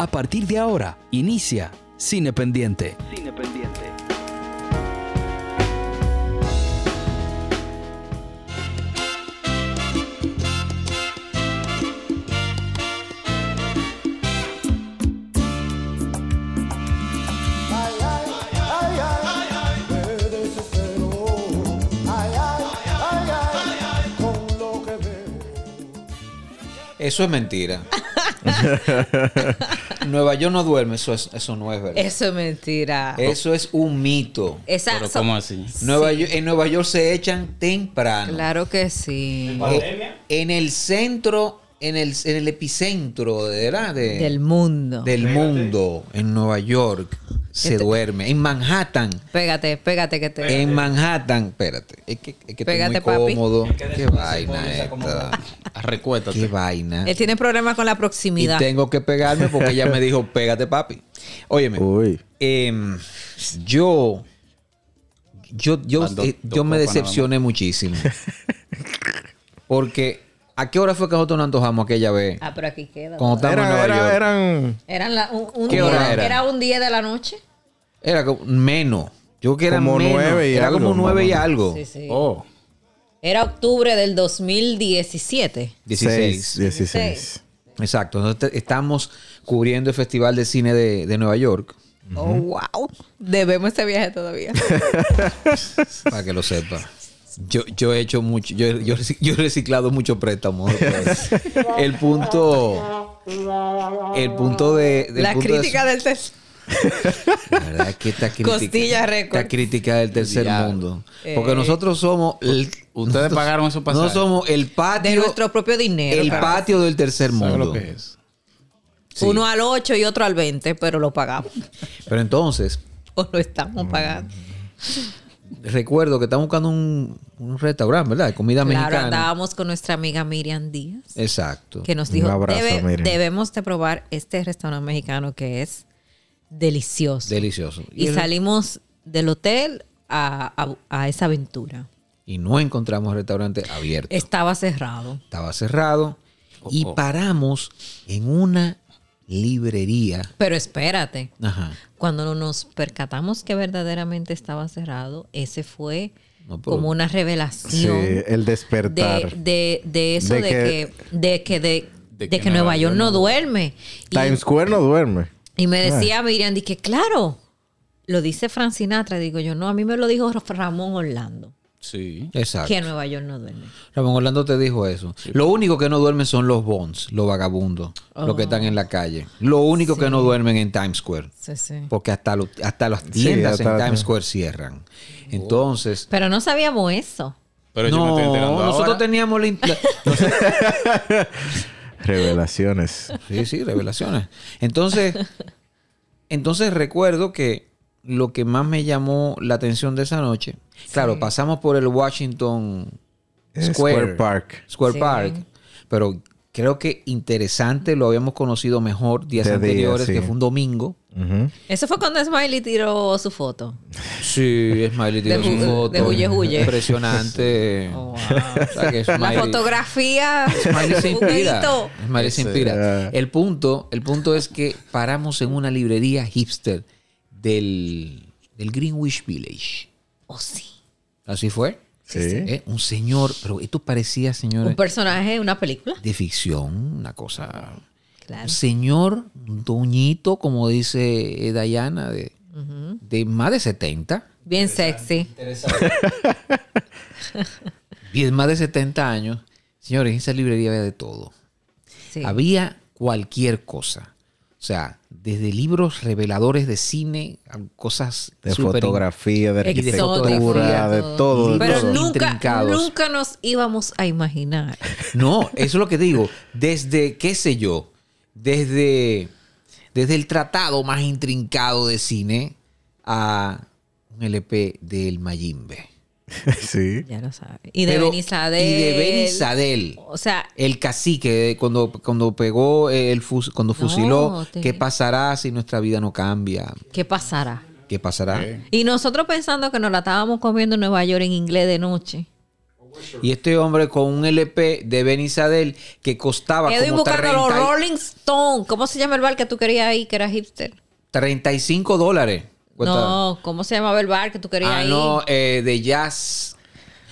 A partir de ahora, inicia Cine Pendiente. Cine Pendiente. Eso es mentira. Nueva York no duerme, eso, es, eso no es verdad. Eso es mentira. Eso es un mito. Esa, Pero ¿cómo así? Nueva York- en Nueva York se echan temprano. Claro que sí. Eh, en el centro, en el, en el epicentro de, ¿verdad? De- Del mundo. del mundo, en Nueva York, se Este- duerme. En Manhattan, Pégate, pégate que te. en Manhattan, espérate, es que, es que Pégate, estoy muy papi. cómodo. Qué vaina esta. Recuérdate. Qué vaina. Él tiene problemas con la Y proximidad. tengo que pegarme porque ella me dijo, pégate, papi. Óyeme, Uy. em, yo, yo, yo, eh, yo me decepcioné muchísimo. Porque, ¿a qué hora fue que nosotros nos antojamos aquella vez? Ah, pero aquí queda. Cuando estábamos en Era- Nueva era- York. eran. Eran la- un, un ¿Qué día- hora era? un día de la noche. Era como menos. Yo creo que era Como menos. nueve y era algo, como nueve y mamá. algo. Sí, sí. Oh. Era octubre del 2017. 16. 16. Exacto. Nosotros te- estamos cubriendo el Festival de Cine de, de Nueva York. Oh, wow. Debemos este viaje todavía. Para que lo sepa. Yo, yo he hecho mucho, yo, yo, yo he reciclado muchos préstamos. El punto, el punto de, del la punto de- crítica del tercer. La verdad es que esta crítica, Costilla esta crítica del tercer Ya. mundo. Porque Eh. nosotros somos, el- Ustedes nosotros- pagaron esos pasajes. No somos el De patio, nuestro propio dinero. el claro. patio del tercer ¿Sabes mundo. lo que es? Sí. Uno al 8 y otro al 20, pero lo pagamos. Pero entonces, O lo estamos pagando. Recuerdo que estamos buscando un, un restaurante, ¿verdad? De comida Claro, mexicana. andábamos con nuestra amiga Miriam Díaz, Exacto. que nos Un dijo, abrazo, "Debe- Miriam". debemos de probar este restaurante mexicano que es delicioso. Delicioso. y el- salimos del hotel a, a- a esa aventura. y no encontramos restaurante abierto. Estaba cerrado. Estaba cerrado. Y Oh, oh. paramos en una librería. Pero espérate, Ajá. cuando nos percatamos que verdaderamente estaba cerrado, ese fue No, pero- como una Sí, revelación. el despertar. de, de, de eso De de, que- que, de que de, De de que que Nueva York no no- duerme. Y, Times Square no duerme. y me Ah. decía Miriam, di que claro, lo dice Frank Sinatra. Digo yo, no, a mí me lo dijo Ramón Orlando, Sí. Exacto. que Nueva York no duerme. Ramón Orlando te dijo eso. Lo único que no duermen son los bonds, los vagabundos, los que están en la calle. Lo único que no duermen en Times Square. Sí, sí. Porque hasta, lo- hasta las tiendas hasta en la- Times Square cierran. Entonces, Pero no sabíamos eso. Pero yo me no, estoy enterando nosotros ahora. teníamos la- Revelaciones. Sí, sí, revelaciones. Entonces, entonces recuerdo que lo que más me llamó la atención de esa noche, claro, pasamos por el Washington Square, Square Park. Square Sí. Park, pero creo que interesante, lo habíamos conocido mejor días De día, anteriores, sí. que fue un domingo. Eso fue cuando Smiley tiró su foto. Sí, Smiley tiró De su foto. de huye, huye. Impresionante. Oh, wow. O sea, que La fotografía. Smiley se inspira. Smiley se inspira. El punto, el punto es que paramos en una librería hipster del, del Greenwich Village. Oh, sí. Así fue. Sí. Eh, Un señor, pero esto parecía, señores, Un personaje de una película. de ficción, una cosa. Claro. Un señor, un doñito, como dice Dayana, de, de más de 70. Bien sexy. Bien, más de 70 años. Señores, en esa librería había de todo. Sí. Había cualquier cosa. O sea, desde libros reveladores de cine, a cosas De fotografía, de arquitectura, de todo. Pero todo. nunca, nunca nos íbamos a imaginar. No, eso es lo que digo. Desde, qué sé yo, desde, desde el tratado más intrincado de cine a un LP del Mayimbe. sí. Ya lo sabes. Y de Benizadel. Y de Benizadel. O sea, El cacique, cuando, cuando pegó el fus- cuando fusiló, te- ¿qué pasará si nuestra vida no cambia? ¿qué pasará? ¿Qué pasará? Eh. Y nosotros pensando que nos la estábamos comiendo en Nueva York en inglés de noche. Y este hombre con un LP de Benny Sadel que costaba Estoy como buscando los 30 Rolling Stones. ¿Cómo se llama el bar que tú querías ir, que era hipster? 35 dólares. Cuesta- No, ¿cómo se llamaba el bar que tú querías Ah, ir? no, eh, de jazz.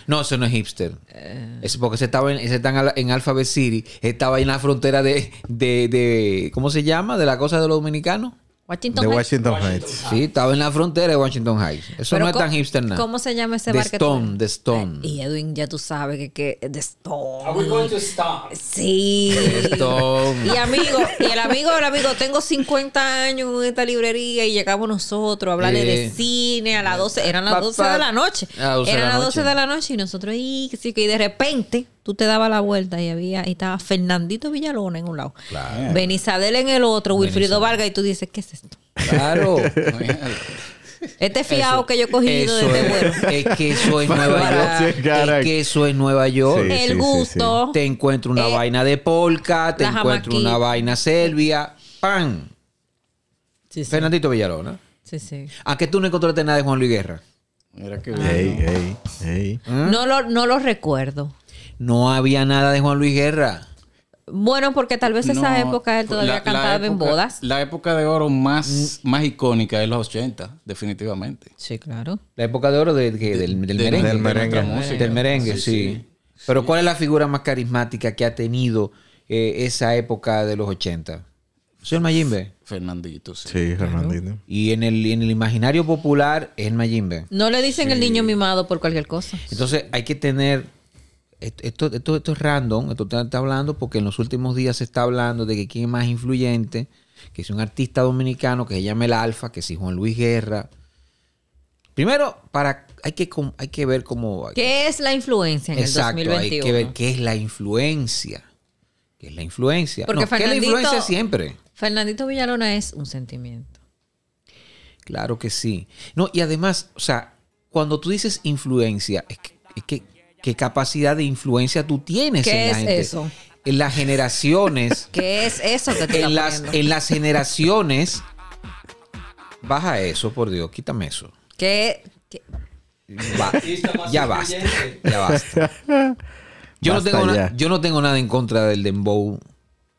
No, eso no es hipster. Eh. Es porque ese estaba en, ese está en, Al- en Alphabet City. Estaba ahí en la frontera de, de, de- ¿Cómo se llama? De la cosa de los dominicanos. Washington De Heights. Washington Heights. Sí, estaba en la frontera de Washington Heights. Eso Pero no es ¿cómo- tan hipster nada. ¿Cómo se llama ese The bar que tú- Stone, The Stone. Y Edwin, ya tú sabes que, que The Stone. Are we going to stop? Sí. Stone. Y amigo, y el amigo del amigo, tengo 50 años en esta librería y llegamos nosotros a hablarle de Eh. cine a las 12, eran las Pa- 12 pa- de la noche. a las 12 de Eran la las 12 noche. de la noche y nosotros y, que sí, que y de repente tú te dabas la vuelta y había y estaba Fernandito Villalona en un lado, Claro. Benizadel en el otro, Wilfrido Vargas y tú dices, ¿qué es esto? Claro. Este fiado Eso- que yo he cogido desde es, bueno. es que eso es Nueva York. Es que eso es Nueva York. Sí, el sí, gusto. Te encuentro una Eh, vaina de polka, te encuentro una vaina selvia. ¡Pam! Sí, sí. Fernandito Villalona. Sí, sí. Aunque tú no encontraste nada de Juan Luis Guerra. Mira qué Ey, bien. ey. No lo, no lo recuerdo. No había nada de Juan Luis Guerra. Bueno, porque tal vez esa No, época él todavía la- la cantaba en bodas. La época de oro más, más icónica es los 80, definitivamente. Sí, claro. La época de oro de, del, del de- merengue. del merengue. Del sí. Sí, Pero ¿cuál es la figura más carismática que ha tenido eh, esa época de los 80? Soy el Mayimbe. Fernandito, sí. Sí, Fernandito. Y en el, en el imaginario popular es el Mayimbe. No le dicen el niño mimado por cualquier cosa. Entonces hay que tener. Esto, esto, esto, es random, esto está, está hablando porque en los últimos días se está hablando de que quién es más influyente, que es un artista dominicano que se llama El Alfa, que si Juan Luis Guerra. Primero, para hay que, hay que ver cómo. ¿Qué es la influencia en Exacto, el 2021? hay que ver qué es la influencia. ¿Qué es la influencia? Porque No, ¿qué es la influencia siempre? Fernandito Villalona es un sentimiento. Claro que sí. No, y además, o sea, cuando tú dices influencia, es que- ¿qué capacidad de influencia tú tienes ¿Qué en la es gente? eso? En las generaciones, ¿Qué es eso que te en las, en las generaciones. Baja eso, por Dios, quítame eso. ¿Qué, qué- Va- ya basta. Ya basta. Yo no, tengo ya. yo no tengo nada en contra del dembow.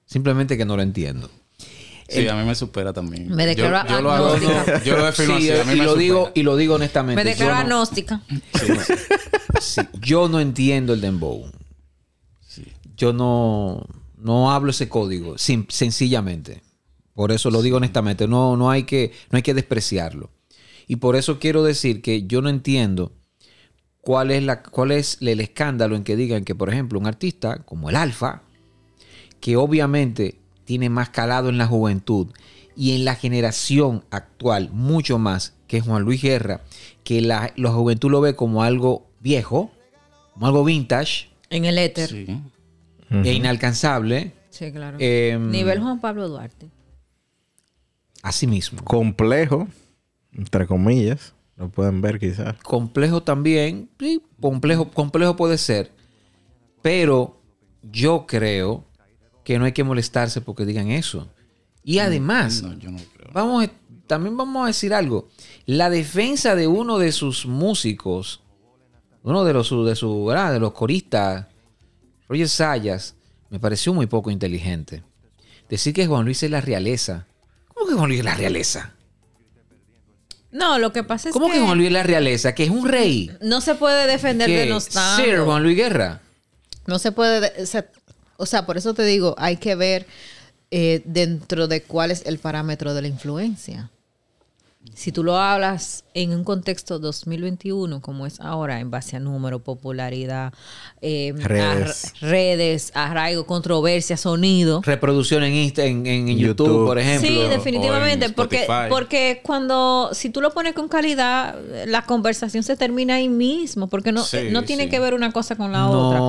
Simplemente que no lo entiendo. Sí, a mí me supera también. Me yo, declaro yo lo hago, agnóstica. yo lo defino Sí, así, a mí y me lo supera. digo y lo digo honestamente. Me yo declaro no- agnóstica. Sí, yo no entiendo el dembow. Yo no, no hablo ese código, sencillamente. Por eso lo digo honestamente, no, no, hay que, no hay que despreciarlo. Y por eso quiero decir que yo no entiendo cuál es, la, cuál es el escándalo en que digan que, por ejemplo, un artista como el Alfa, que obviamente tiene más calado en la juventud y en la generación actual mucho más que Juan Luis Guerra, que la, la juventud lo ve como algo viejo, como algo vintage En el éter. Sí. e inalcanzable, Sí, claro. Em, Nivel Juan Pablo Duarte. así mismo. Complejo, entre comillas. Lo pueden ver quizás. Complejo también, sí, complejo, complejo puede ser, pero yo creo que no hay que molestarse porque digan eso. Y además, No, yo no creo. vamos a- también vamos a decir algo. La defensa de uno de sus músicos, uno de los, de su, ¿verdad? de los coristas, Roger Sayas, me pareció muy poco inteligente. Decir que Juan Luis es la realeza. ¿Cómo que Juan Luis es la realeza? No, lo que pasa es ¿Cómo que, que Juan Luis es la realeza? Que es un rey. no se puede defender Que de nostalgia. Sir Juan Luis Guerra. No se puede, de- o sea, por eso te digo, hay que ver eh, dentro de cuál es el parámetro de la influencia. Si tú lo hablas en un contexto 2021, como es ahora, en base a número, popularidad, eh, Redes. a- redes, arraigo, controversia, sonido. Reproducción en, Insta- en, en YouTube, YouTube. por ejemplo. Sí, definitivamente, en porque, porque cuando, si tú lo pones con calidad, la conversación se termina ahí mismo, porque no, Sí, no tiene sí. que ver una cosa con la No. otra.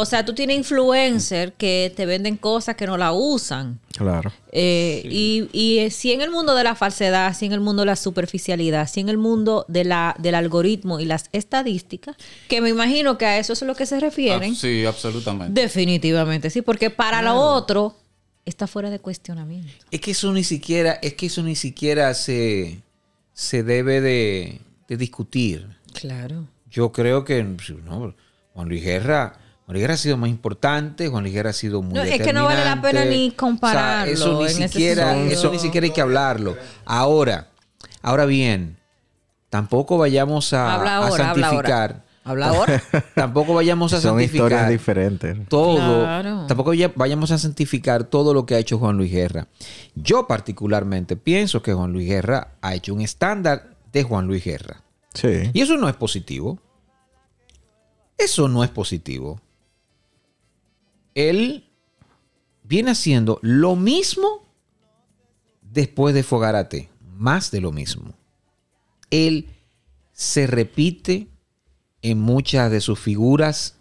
O sea, tú tienes influencers que te venden cosas que no la usan. Claro. Eh, y, y eh, si en el mundo de la falsedad, si en el mundo de la superficialidad, si en el mundo de la, del algoritmo y las estadísticas, que me imagino que a eso es a lo que se refieren, Ah, sí, absolutamente. definitivamente sí, porque para lo otro está fuera de cuestionamiento. Es que eso ni siquiera, es que eso ni siquiera se, se debe de, de discutir. Claro. Yo creo que no, Juan Luis Guerra, Juan Luis Guerra ha sido más importante, Juan Luis Guerra ha sido muy No, es que no vale la pena ni compararlo eso ni siquiera, eso ni siquiera hay que hablarlo. Ahora, ahora bien, tampoco vayamos a, Habla a ahora, habla santificar. ahora. Habla ahora. Tampoco vayamos a Son historias santificar diferentes. todo. Claro. Tampoco ya- vayamos a santificar todo lo que ha hecho Juan Luis Guerra. Yo particularmente pienso que Juan Luis Guerra ha hecho un estándar de Juan Luis Guerra. Sí. Y eso no es positivo. Eso no es positivo. Él viene haciendo lo mismo después de Fogarate. Más de lo mismo. Él se repite en muchas de sus figuras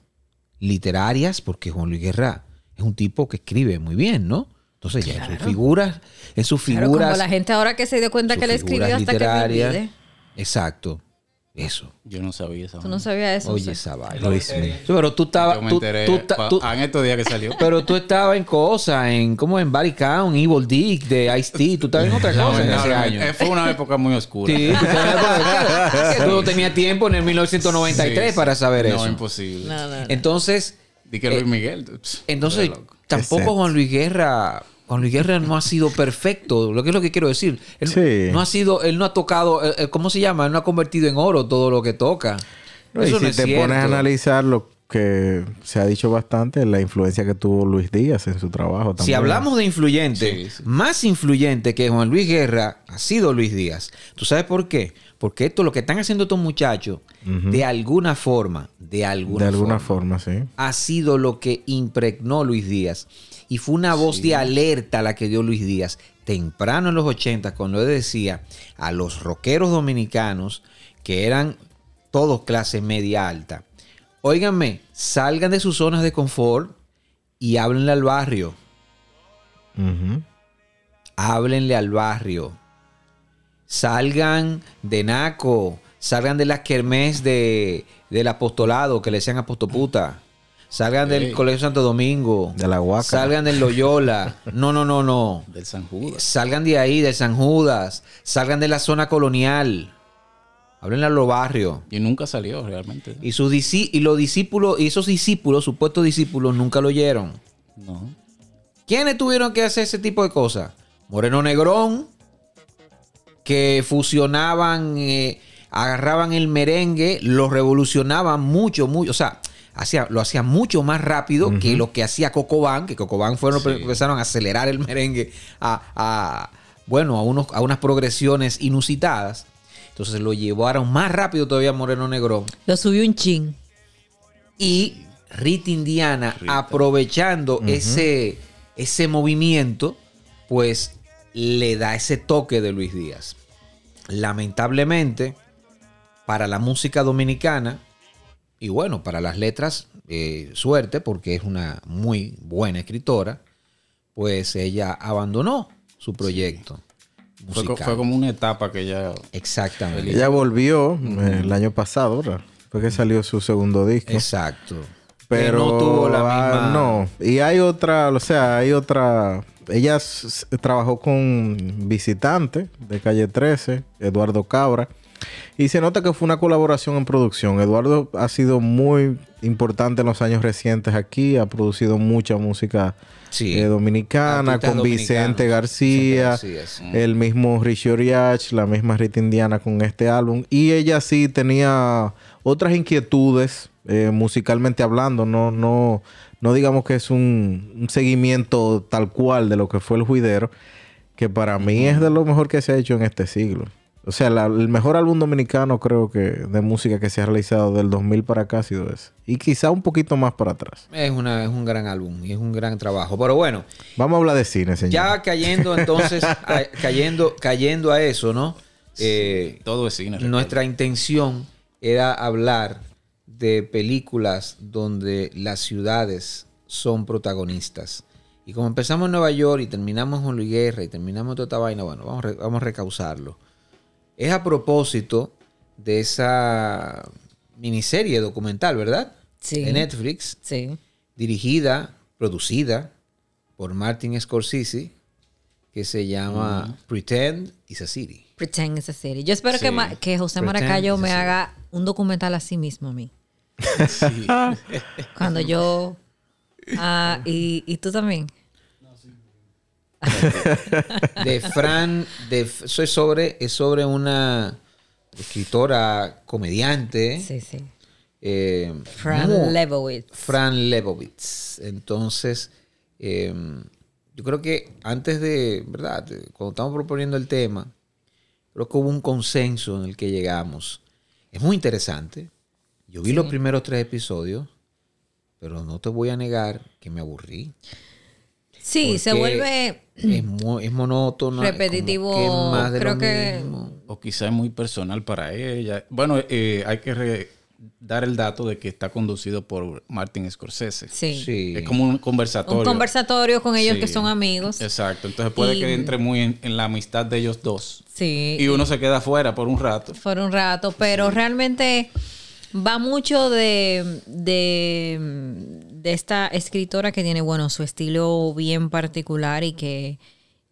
literarias, porque Juan Luis Guerra es un tipo que escribe muy bien, ¿no? Entonces ya en sus figuras, en sus Claro, figuras, como la gente ahora que se dio cuenta que le escribió hasta que me. Exacto. Eso. Yo no sabía esa. Tú no sabías eso. Oye, sí. esa vaina. Miguel. Pero tú estabas. Yo me tú- enteré tú tú- en estos días que salió. pero tú estabas en cosas, en como en Barry Count, Evil Dick, de Ice-T. Tú estabas en otra cosa en ese año. Lamentablemente, Fue una época muy oscura. Sí, tú, estabas- tú no tenías tiempo en el 1993 Sí, para saber no, eso. imposible. No, no, no. Entonces, Di que Luis Miguel. pss, entonces tampoco. Juan Luis Guerra. Juan Luis Guerra no ha sido perfecto. Lo que es lo que quiero decir. Él Sí. no ha sido, él no ha tocado, eh, eh, ¿cómo se llama? Él no ha convertido en oro todo lo que toca. No, y Eso si no es te cierto. pones a analizar lo que se ha dicho bastante, la influencia que tuvo Luis Díaz en su trabajo también. Si hablamos de influyente, Sí, sí. más influyente que Juan Luis Guerra ha sido Luis Díaz. ¿Tú sabes por qué? Porque esto, lo que están haciendo estos muchachos, de alguna forma, de alguna, de alguna forma, forma, sí. ha sido lo que impregnó Luis Díaz. Y fue una voz de alerta la que dio Luis Díaz temprano en los 80, cuando él decía a los rockeros dominicanos, que eran todos clase media alta, óiganme, salgan de sus zonas de confort y háblenle al barrio. Ujú. háblenle al barrio. Salgan de Naco, salgan de las kermés de, del apostolado, que le decían apostoputa. Salgan del. Colegio Santo Domingo. De la Huaca. Salgan del Loyola. No, no, no, no. Del San Judas. Salgan de ahí, de San Judas. Salgan de la zona colonial. Háblenle a los barrios. Y nunca salió realmente. Y, sus y los discípulos, y esos discípulos, supuestos discípulos, nunca lo oyeron. No. ¿Quiénes tuvieron que hacer ese tipo de cosas? Moreno Negrón, que fusionaban, eh, agarraban el merengue, lo revolucionaban mucho, mucho. O sea, hacía, lo hacía mucho más rápido que lo que hacía Cocobán, que Cocobán fueron los que empezaron a acelerar el merengue a, a, bueno, a, unos, a unas progresiones inusitadas. Entonces lo llevaron más rápido todavía Moreno Negrón. Lo subió un chin. Y Rita Indiana, aprovechando ese, ese movimiento, pues le da ese toque de Luis Díaz. Lamentablemente, para la música dominicana, y bueno, para las letras, eh, suerte, porque es una muy buena escritora, pues ella abandonó su proyecto. Fue, co- musical. fue como una etapa que ya. Exactamente. Ella volvió el año pasado, ¿verdad? Fue que salió su segundo disco. Exacto. Pero Que no tuvo la ah, misma. no. Y hay otra, o sea, hay otra. Ella trabajó con Visitante de Calle 13, Eduardo Cabra. Y se nota que fue una colaboración en producción. Eduardo ha sido muy importante en los años recientes aquí. Ha producido mucha música Sí. eh, dominicana Artistas con Vicente. García, Vicente García, sí. el mismo Richie Oriach, la misma Rita Indiana con este álbum. Y ella sí tenía otras inquietudes eh, musicalmente hablando. No, no, no digamos que es un, un seguimiento tal cual de lo que fue el juidero, que para mí es de lo mejor que se ha hecho en este siglo. O sea, la- el mejor álbum dominicano creo que de música que se ha realizado del 2000 para acá ha sido ese. Y quizá un poquito más para atrás. Es, una, es un gran álbum y es un gran trabajo. Pero bueno, Vamos a hablar de cine, señor. ya cayendo entonces, a- cayendo, cayendo a eso, ¿no? Eh, Todo es cine. nuestra intención era hablar de películas donde las ciudades son protagonistas. Y como empezamos en Nueva York y terminamos en Luis Guerra y terminamos en toda esta vaina, bueno, vamos, vamos a recausarlo. Es a propósito de esa miniserie documental, ¿verdad? Sí. De Netflix, Sí. dirigida, producida por Martin Scorsese, que se llama Pretend is a City. Pretend is a city. Yo espero que, Sí. ma- que José Pretend Maracayo me haga un documental a sí mismo a mí. Sí. Cuando yo... Ah, y, y tú también. De Fran, de, sobre, es sobre una escritora comediante. Sí, sí. eh, Fran muy- Lebowitz. Fran Lebowitz. Entonces, eh, yo creo que antes de, ¿verdad? Cuando estamos proponiendo el tema, creo que hubo un consenso en el que llegamos. Es muy interesante. Yo vi los primeros tres episodios, pero no te voy a negar que me aburrí. Sí, se vuelve... Es, mo- es monótono. Repetitivo, que más de creo lo que- mismo. O quizá es muy personal para ella. Bueno, eh, hay que re- dar el dato de que está conducido por Martin Scorsese. Sí. Sí. Es como un conversatorio. Un conversatorio con ellos Sí. que son amigos. Exacto. Entonces puede Y- que entre muy en, en la amistad de ellos dos. Sí. Y uno se queda afuera por un rato. por un rato, pero realmente va mucho de, de, de esta escritora que tiene, bueno, su estilo bien particular y que,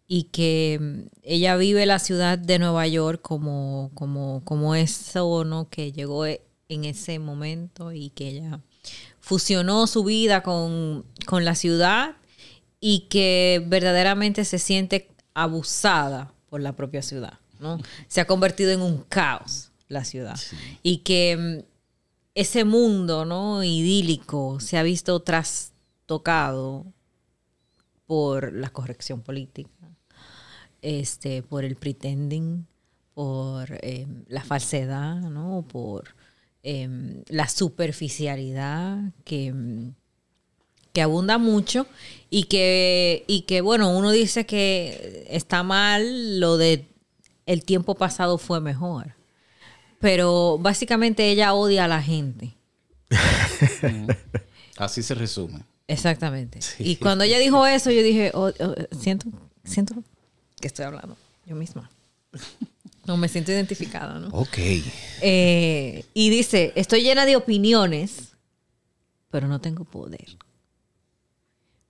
y que ella vive la ciudad de Nueva York como, como, como eso, ¿no? Que llegó en ese momento y que ella fusionó su vida con, con la ciudad y que verdaderamente se siente abusada por la propia ciudad, ¿no? Se ha convertido en un caos la ciudad. Y que mm, ese mundo, ¿no? idílico se ha visto trastocado por la corrección política, este, por el pretending, por eh, la falsedad, ¿no? Por eh, la superficialidad que, mm, que abunda mucho y que, y que, bueno, uno dice que está mal lo de el tiempo pasado fue mejor. Pero básicamente ella odia a la gente. Así se resume. Exactamente. Y cuando ella dijo eso, yo dije, oh, oh, siento, siento que estoy hablando yo misma. No me siento identificada, ¿no? Ok. Eh, y dice, estoy llena de opiniones, pero no tengo poder.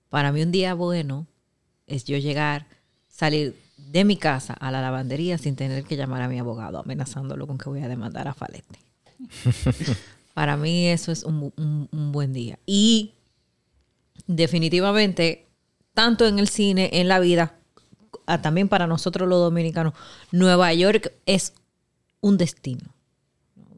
Para mí un día bueno es yo llegar, salir de mi casa a la lavandería sin tener que llamar a mi abogado amenazándolo con que voy a demandar a Falete. Para mí eso es un, un- un buen día. Y definitivamente, tanto en el cine, en la vida, ah, también para nosotros los dominicanos, Nueva York es un destino.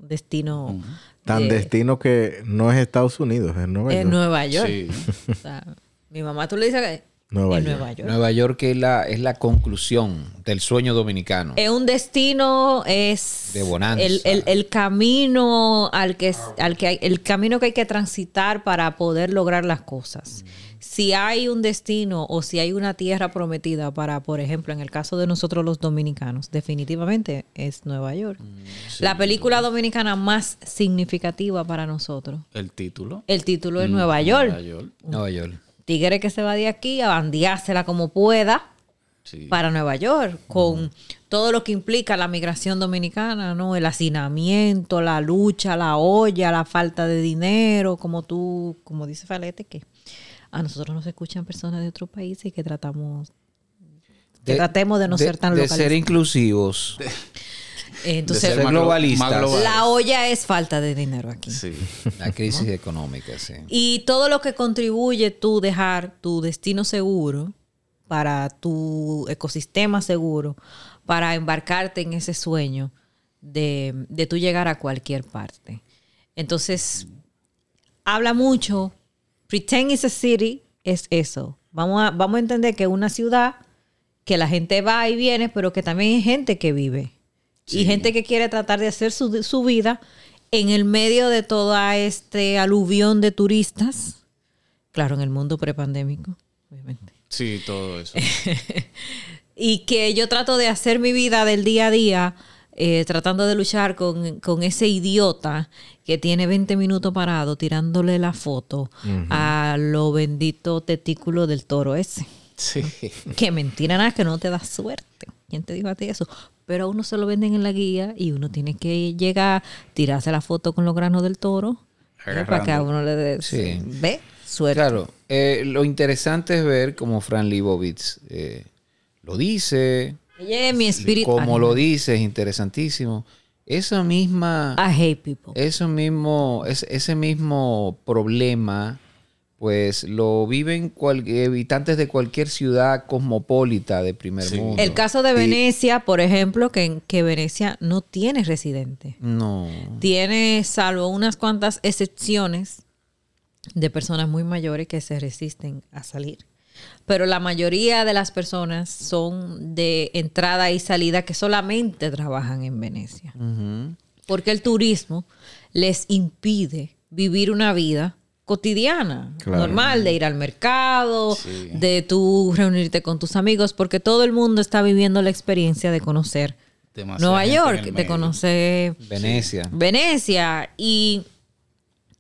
Un destino Tan de- destino que no es Estados Unidos, es Nueva en York. Nueva York. Sí. O sea, mi mamá, tú le dices que Nueva en York. Nueva York. Nueva York es la, es la conclusión del sueño dominicano. Es un destino, es De bonanza. El, el- el camino al que, al que hay, el camino que hay que transitar para poder lograr las cosas. Si hay un destino o si hay una tierra prometida para, por ejemplo, en el caso de nosotros los dominicanos, definitivamente es Nueva York. La película dominicana más significativa para nosotros. El título. El título es Nueva York. Nueva York. Nueva York. Tigre que se va de aquí a bandeársela como pueda Sí. para Nueva York, con todo lo que implica la migración dominicana, ¿no? El hacinamiento, la lucha, la olla, la falta de dinero, como tú, como dice Falete, que a nosotros nos escuchan personas de otros países y que tratamos, que tratemos de no ser tan De localistas. ser inclusivos. Eh, Entonces, de ser más glo- globalistas. más global. la olla es falta de dinero aquí. Sí. La crisis económica, sí. Y todo lo que contribuye tú dejar tu destino seguro para tu ecosistema seguro, para embarcarte en ese sueño de, de tú llegar a cualquier parte. Entonces, habla mucho. Pretend is a city es eso. Vamos a, vamos a entender que es una ciudad que la gente va y viene, pero que también hay gente que vive. Y gente que quiere tratar de hacer su, su vida en el medio de toda este aluvión de turistas. Claro, en el mundo prepandémico, obviamente. Sí, todo eso. Y que yo trato de hacer mi vida del día a día, eh, tratando de luchar con, con ese idiota que tiene 20 minutos parado tirándole la foto a lo bendito testículo del toro ese. Sí. Que mentira nada, que no te da suerte. ¿Quién te dijo a ti eso? Pero a uno se lo venden en la guía y uno tiene que llegar, tirarse la foto con los granos del toro eh, para que a uno le dé, Sí. ¿ve? Suerte. Claro, eh, lo interesante es ver cómo Fran Lebowitz eh, lo dice, mi espíritu. cómo animal. lo dice, es interesantísimo. esa misma... I hate people. Eso mismo, es- ese mismo problema, pues lo viven cual- habitantes de cualquier ciudad cosmopolita de primer Sí. mundo. El caso de Venecia, por ejemplo, que, que Venecia no tiene residente. No. Tiene, salvo unas cuantas excepciones, de personas muy mayores que se resisten a salir. Pero la mayoría de las personas son de entrada y salida que solamente trabajan en Venecia. Porque el turismo les impide vivir una vida cotidiana, Claro. normal, de ir al mercado, Sí. de tú reunirte con tus amigos, porque todo el mundo está viviendo la experiencia de conocer Demasiada Nueva York, de conocer Venecia. Venecia y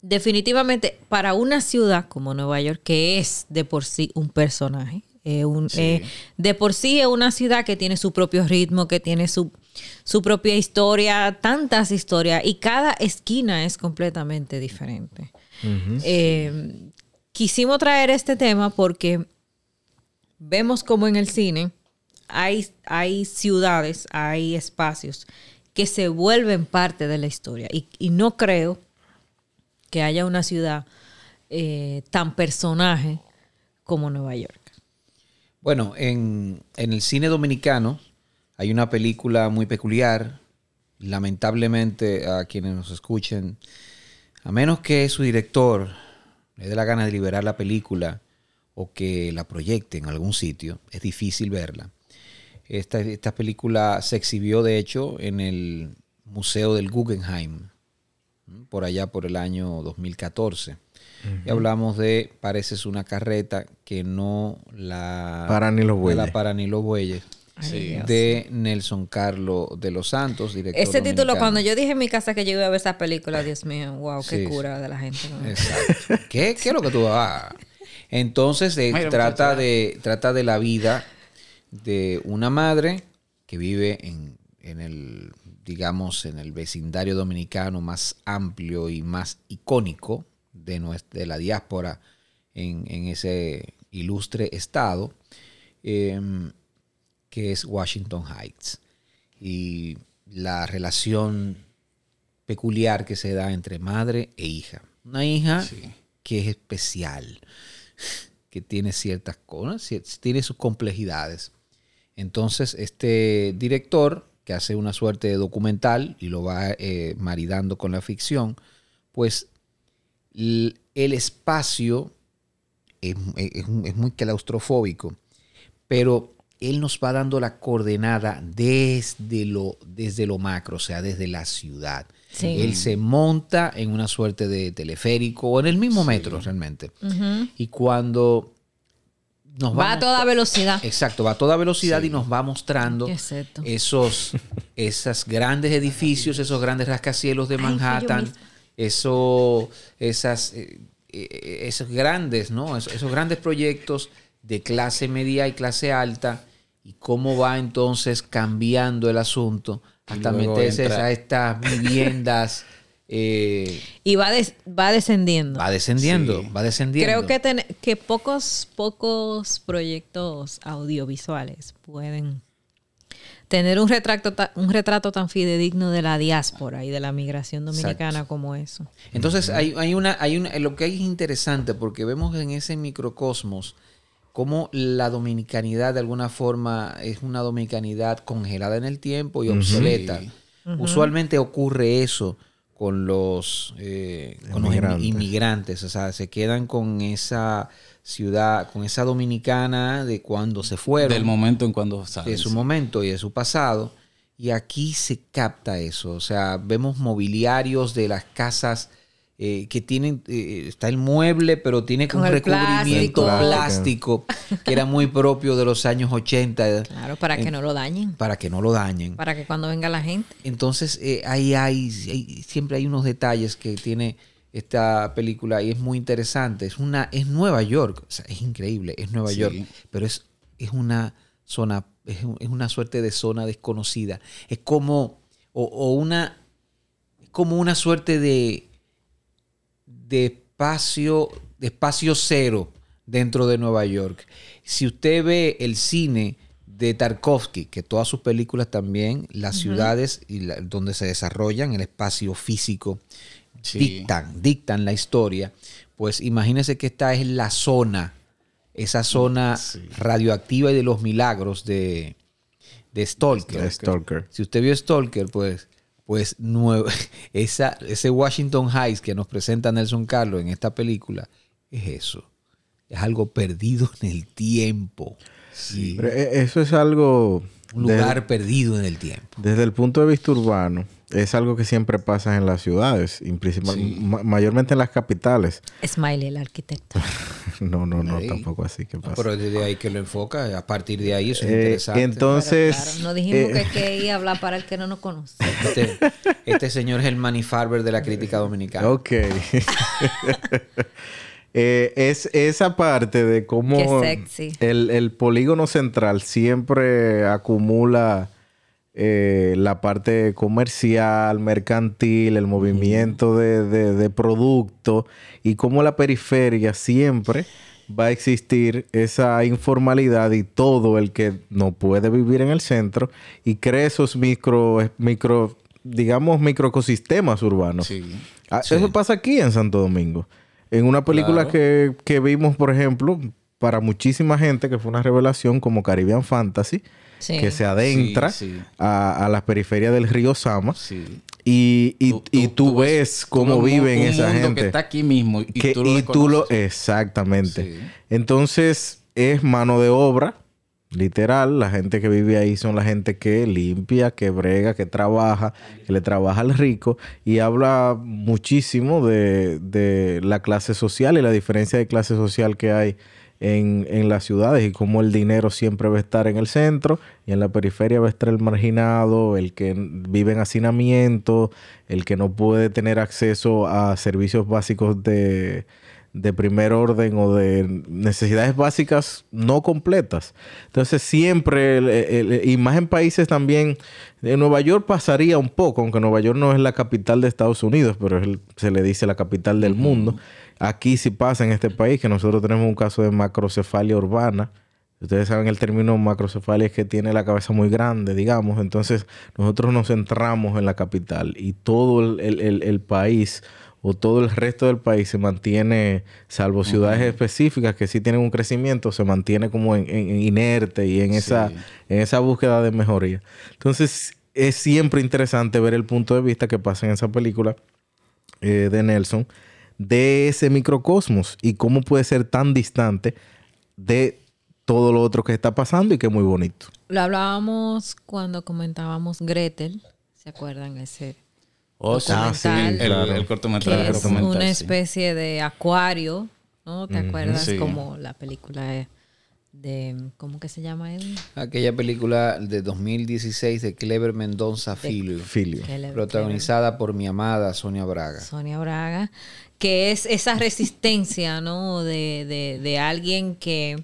definitivamente para una ciudad como Nueva York que es de por sí un personaje eh, un- Sí. eh, de por sí es una ciudad que tiene su propio ritmo que tiene su, su propia historia tantas historias y cada esquina es completamente diferente Eh, quisimos traer este tema porque vemos como en el cine hay, hay ciudades, hay espacios que se vuelven parte de la historia. Y, y no creo que haya una ciudad eh, tan personaje como Nueva York. Bueno, en, en el cine dominicano hay una película muy peculiar. Lamentablemente, a quienes nos escuchen, a menos que su director le dé la gana de liberar la película o que la proyecte en algún sitio, es difícil verla. Esta, esta película se exhibió, de hecho, en el Museo del Guggenheim, por allá por el año 2014. Y hablamos de Pareces una carreta que no la Para ni los no bueyes. la para ni los bueyes. Sí. De Nelson Carlos de los Santos, director Ese título, dominicano. cuando yo dije en mi casa que yo iba a ver esa película, Dios mío, wow, qué Sí, cura de la gente. ¿no? Exacto. ¿Qué, ¿Qué es lo que tú vas? Entonces eh, Mira, trata de trata de la vida de una madre que vive en, en el digamos en el vecindario dominicano más amplio y más icónico de, nues- de la diáspora en, en ese ilustre estado em, que es Washington Heights y la relación peculiar que se da entre madre e hija. Una hija Sí. que es especial, que tiene ciertas cosas, tiene sus complejidades. Entonces, este director, que hace una suerte de documental y lo va eh, maridando con la ficción, pues el espacio es, es- es muy claustrofóbico, pero él nos va dando la coordenada desde lo, desde lo macro, o sea, desde la ciudad. Sí. Él se monta en una suerte de teleférico o en el mismo metro realmente. Y cuando nos Va a vamos- toda velocidad. Exacto, va a toda velocidad y nos va mostrando esos, esos grandes edificios, esos grandes rascacielos de Manhattan, misma. eso, esas, eh, eh, esos grandes, ¿no? Esos, esos grandes proyectos de clase media y clase alta y cómo va entonces cambiando el asunto hasta meterse entra- a estas viviendas. eh, Y va, des- va descendiendo. va descendiendo, Sí. va descendiendo. Creo que, ten- que pocos, pocos proyectos audiovisuales pueden tener un retrato, un retrato tan fidedigno de la diáspora y de la migración dominicana como eso. Entonces hay, hay una, hay una, lo que hay es interesante porque vemos en ese microcosmos cómo la dominicanidad de alguna forma es una dominicanidad congelada en el tiempo y obsoleta. Usualmente ocurre eso con los, eh, con los Inmigrantes. inmi- inmigrantes, o sea, se quedan con esa ciudad, con esa dominicana de cuando se fueron Del momento en cuando sale. de su momento y de su pasado. Y aquí se capta eso. O sea, vemos mobiliarios de las casas eh, que tienen, eh, está el mueble, pero tiene Con un recubrimiento plástico. plástico, que era muy propio de los años 80, Claro, para que no lo dañen. para que no lo dañen. Para que cuando venga la gente. Entonces, eh, ahí hay, hay- siempre hay unos detalles que tiene esta película y es muy interesante. Es una, es Nueva York, o sea, es increíble, es Nueva Sí. York, pero es, es una zona, es, un- es una suerte de zona desconocida. Es como, o, o una, es como una suerte de, de espacio, de espacio cero dentro de Nueva York. Si usted ve el cine de Tarkovsky, que todas sus películas también, las ciudades y la- donde se desarrollan, el espacio físico, Sí. dictan, dictan la historia. Pues imagínense que esta es la zona, esa zona Sí. radioactiva y de los milagros de, de Stalker. De Stalker. Si usted vio Stalker, pues, pues esa, ese Washington Heights que nos presenta Nelson Carlos en esta película es eso. Es algo perdido en el tiempo. Sí. Pero, eh, eso es algo... Un lugar perdido en el tiempo. Desde el punto de vista urbano, es algo que siempre pasa en las ciudades, y principal- ma- mayormente en las capitales. Smiley, el arquitecto. No, no, no, Ahí. tampoco así que pasa. Pero desde ahí que lo enfoca, a partir de ahí eso es Eh, interesante. entonces, Claro, no dijimos eh, que, que iba a hablar para el que no nos conoce. Este, este señor es el Manny Farber de la crítica dominicana. Ok. Eh, es esa parte de cómo Qué sexy. El, el polígono central siempre acumula eh, la parte comercial, mercantil, el movimiento de, de, de producto y cómo la periferia siempre va a existir esa informalidad y todo el que no puede vivir en el centro y crea esos micro, micro digamos, microecosistemas urbanos. Sí. Ah, Eso pasa aquí en Santo Domingo. En una película Claro. que, que vimos, por ejemplo, para muchísima gente que fue una revelación como Caribbean Fantasy, Sí. que se adentra Sí, sí. A, a las periferias del río Sama Sí. y, y, y tú, ves cómo viven un esa mundo gente. que está aquí mismo y, Que- tú lo y tú lo... Exactamente. Sí. Entonces, es mano de obra, literal. La gente que vive ahí son la gente que limpia, que brega, que trabaja, que le trabaja al rico. Y habla muchísimo de, de la clase social y la diferencia de clase social que hay en, en las ciudades y cómo el dinero siempre va a estar en el centro y en la periferia va a estar el marginado, el que vive en hacinamiento, el que no puede tener acceso a servicios básicos de, de primer orden o de necesidades básicas no completas. Entonces siempre, el- el- y más en países también, en Nueva York pasaría un poco, aunque Nueva York no es la capital de Estados Unidos, pero es el- se le dice la capital del mundo. Aquí sí pasa en este país que nosotros tenemos un caso de macrocefalia urbana. Ustedes saben el término macrocefalia es que tiene la cabeza muy grande, digamos. Entonces nosotros nos centramos en la capital y todo el, el- el- país o todo el resto del país se mantiene, salvo ciudades específicas que sí tienen un crecimiento, se mantiene como en, en- en inerte y en, esa, en esa búsqueda de mejoría. Entonces es siempre interesante ver el punto de vista que pasa en esa película eh, de Nelson de ese microcosmos y cómo puede ser tan distante de todo lo otro que está pasando y que es muy bonito. Lo hablábamos cuando comentábamos Gretel. ¿Se acuerdan? Ese Oh, sí. El, el que cortometraje es una sí. especie de acuario, ¿no? ¿Te acuerdas? sí. Como la película de, de- ¿cómo que se llama él? Aquella película de 2016 de Clever Mendonza Filio, Filio. Protagonizada por mi amada Sonia Braga. Sonia Braga, que es esa resistencia, ¿no? De, de- de alguien que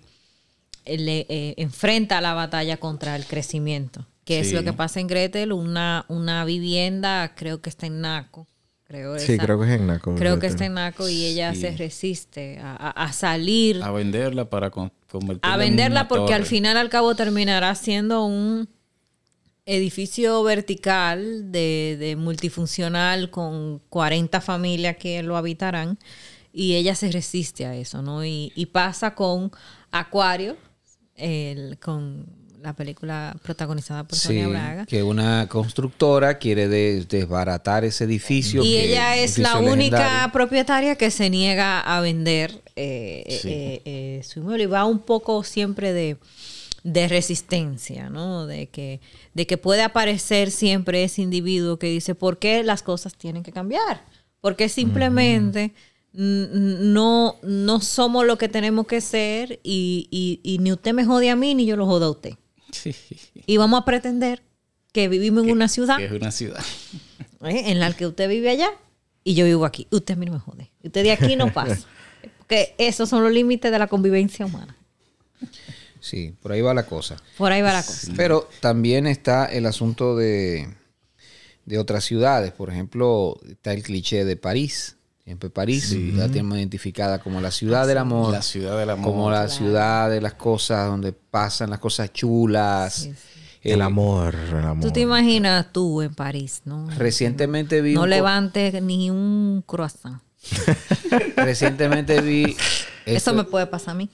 le eh, enfrenta la batalla contra el crecimiento, que es lo que pasa en Gretel, una, una vivienda, creo que está en Naco. Creo, Sí, esa- creo que es en Naco. Creo que está en Naco y ella Sí. se resiste a, a- a salir, A venderla para con- convertirla a en venderla una porque al final al cabo terminará siendo un edificio vertical de, de multifuncional con 40 familias que lo habitarán y ella se resiste a eso, ¿no? Y, y pasa con Acuario, el- con la película protagonizada por Sí, Sonia Braga. que una constructora quiere de- desbaratar ese edificio. Y que- ella es la única legendario. propietaria que se niega a vender eh, Sí. eh, eh, su inmueble. Y va un poco siempre de, de resistencia, ¿no? De que, de que puede aparecer siempre ese individuo que dice, ¿por qué las cosas tienen que cambiar? Porque simplemente no, no somos lo que tenemos que ser y, y- y ni usted me jode a mí ni yo lo jodo a usted. Sí. Y vamos a pretender que vivimos en una ciudad Que es una ciudad. ¿eh? en la que usted vive allá y yo vivo aquí. Usted a mí no me jode. Usted de aquí no pasa. Porque esos son los límites de la convivencia humana. Sí, por ahí va la cosa. Por ahí va la cosa. Pero también está el asunto de, de otras ciudades. Por ejemplo, está el cliché de París. Siempre París la tenemos identificada como la ciudad del amor. La ciudad del amor. Como la ciudad de las cosas donde pasan las cosas chulas. Sí, El Eh, amor, el amor. Tú te imaginas tú en París, ¿no? Recientemente vi. No levantes ni un croissant. Recientemente vi. Eso me puede pasar a mí.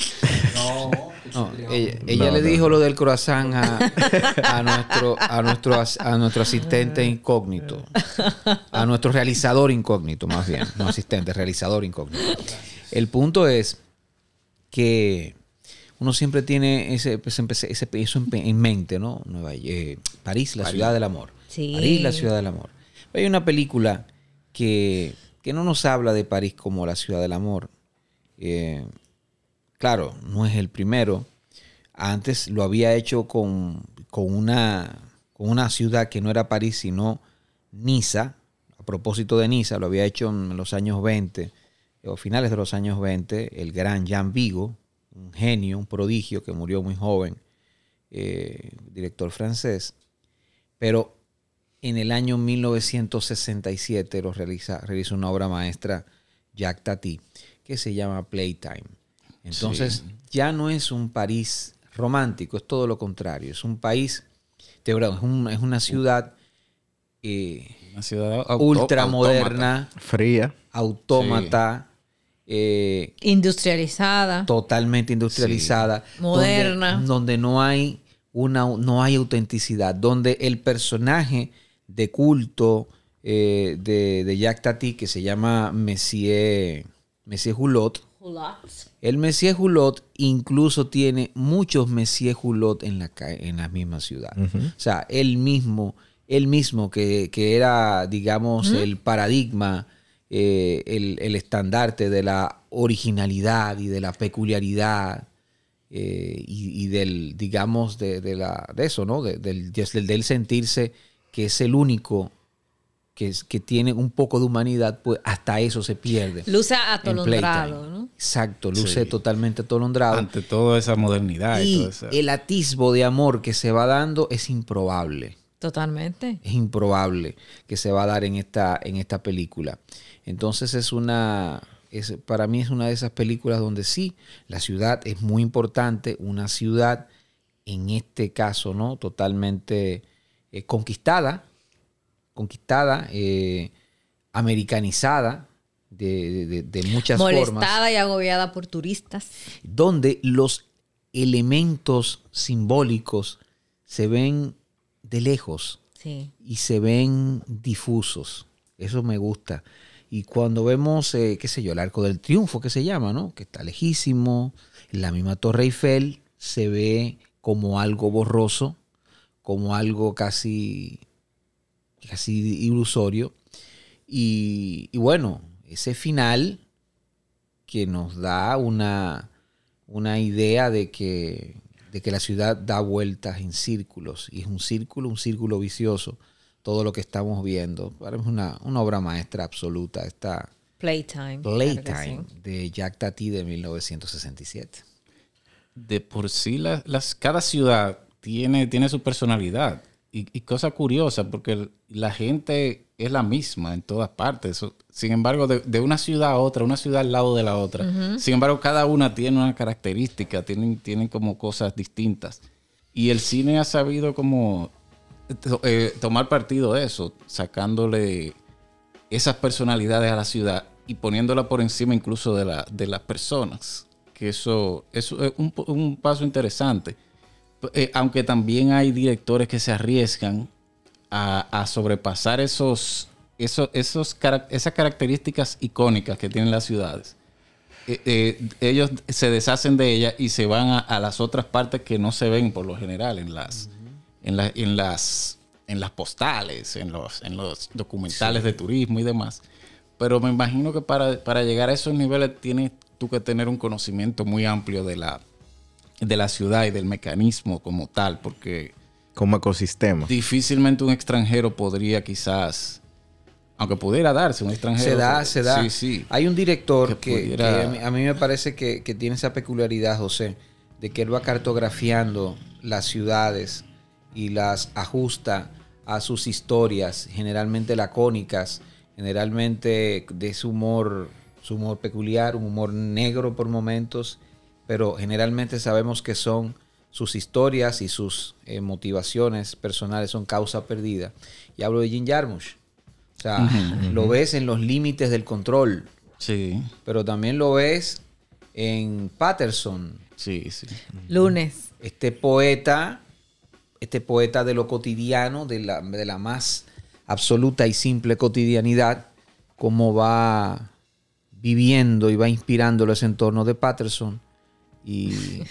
No, ella, ella No, le no. dijo lo del croissant a, a nuestro, a, nuestro, a nuestro asistente incógnito. A nuestro realizador incógnito, más bien. No asistente, realizador incógnito. El punto es que uno siempre tiene ese, pues, ese- ese- eso en, en mente, ¿no? Nueva, eh, París, la ciudad del amor. Sí. París, la ciudad del amor. Hay una película que, que no nos habla de París como la ciudad del amor. Eh, claro, no es el primero. Antes lo había hecho con, con una, con una ciudad que no era París, sino Niza. A propósito de Niza, lo había hecho en los años 20 o finales de los años 20, el gran Jean Vigo, un genio, un prodigio que murió muy joven, eh, director francés. Pero en el año 1967 lo realiza, realiza una obra maestra Jacques Tati que se llama Playtime. Entonces ya no es un París romántico, es todo lo contrario. Es un país, de verdad, es, un- es una ciudad eh, Una ciudad ultramoderna, Fría. autómata, eh, Industrializada. totalmente industrializada, Moderna. donde, donde no hay una no hay autenticidad, donde el personaje de culto eh, de, de Jacques Tati que se llama Messier Messier Hulot, el Messier Hulot incluso tiene muchos Messier Hulot en la en la misma ciudad. O sea, él mismo, él mismo que, que era, digamos, el paradigma, eh, el, el estandarte de la originalidad y de la peculiaridad eh, y, y del, digamos, de, de la, de eso, ¿no? De- del, del, del sentirse que es el único que, es- que tiene un poco de humanidad, pues hasta eso se pierde. Luce atolondrado. ¿no? Exacto, luce Sí. totalmente atolondrado. Ante toda esa modernidad y, y todo eso. el atisbo de amor que se va dando es improbable. Totalmente. Es improbable que se va a dar en esta, en esta película. Entonces es una, es, para mí es una de esas películas donde sí, la ciudad es muy importante, una ciudad en este caso, ¿no? Totalmente eh, conquistada, conquistada, eh, americanizada de, de- de- de muchas formas Molestada y agobiada por turistas. donde los elementos simbólicos se ven de lejos Sí. y se ven difusos. Eso me gusta. Y cuando vemos, eh, qué sé yo, el Arco del Triunfo, que se llama, ¿no? Que está lejísimo, la misma Torre Eiffel se ve como algo borroso, como algo casi, casi ilusorio. Y, y bueno, ese final que nos da una, una idea de que, de que la ciudad da vueltas en círculos y es un círculo, un círculo vicioso, todo lo que estamos viendo. Para mí es una, una obra maestra absoluta, esta Playtime. claro Playtime sí. de Jack Tati de 1967. de por sí la- las, cada ciudad tiene, tiene su personalidad. Y, y cosa curiosa, porque la gente es la misma en todas partes. Sin embargo, de, de una ciudad a otra, una ciudad al lado de la otra. Sin embargo, cada una tiene una característica, tienen, tienen como cosas distintas. Y el cine ha sabido como eh, tomar partido de eso, sacándole esas personalidades a la ciudad y poniéndola por encima incluso de, la, de las personas. Que eso, eso es un paso interesante. Eh, aunque también hay directores que se arriesgan a, a sobrepasar esos, esos, esos, esas características icónicas que tienen las ciudades. Eh, eh, ellos se deshacen de ellas y se van a, a las otras partes que no se ven por lo general en las, en, la- en las, en las postales, en los, en los documentales de turismo y demás. Pero me imagino que para, para llegar a esos niveles tienes tú que tener un conocimiento muy amplio de la, de la ciudad y del mecanismo como tal, porque Como ecosistema. difícilmente un extranjero podría quizás, aunque pudiera darse un extranjero. Se da, se da. Sí, sí. Hay un director Que que, pudiera- que a, mí, a mí me parece que, que tiene esa peculiaridad, José, de que él va cartografiando las ciudades y las ajusta a sus historias, generalmente lacónicas, generalmente de ese humor, su humor peculiar, un humor negro por momentos, pero generalmente sabemos que son sus historias y sus eh, motivaciones personales son causa perdida. Y hablo de Jim Jarmusch. O sea, lo ves en los límites del control, Sí, pero también lo ves en Patterson, sí, sí. Lunes. este poeta, este poeta de lo cotidiano, de la, de la más absoluta y simple cotidianidad, cómo va viviendo y va inspirando los entornos de Patterson. Y,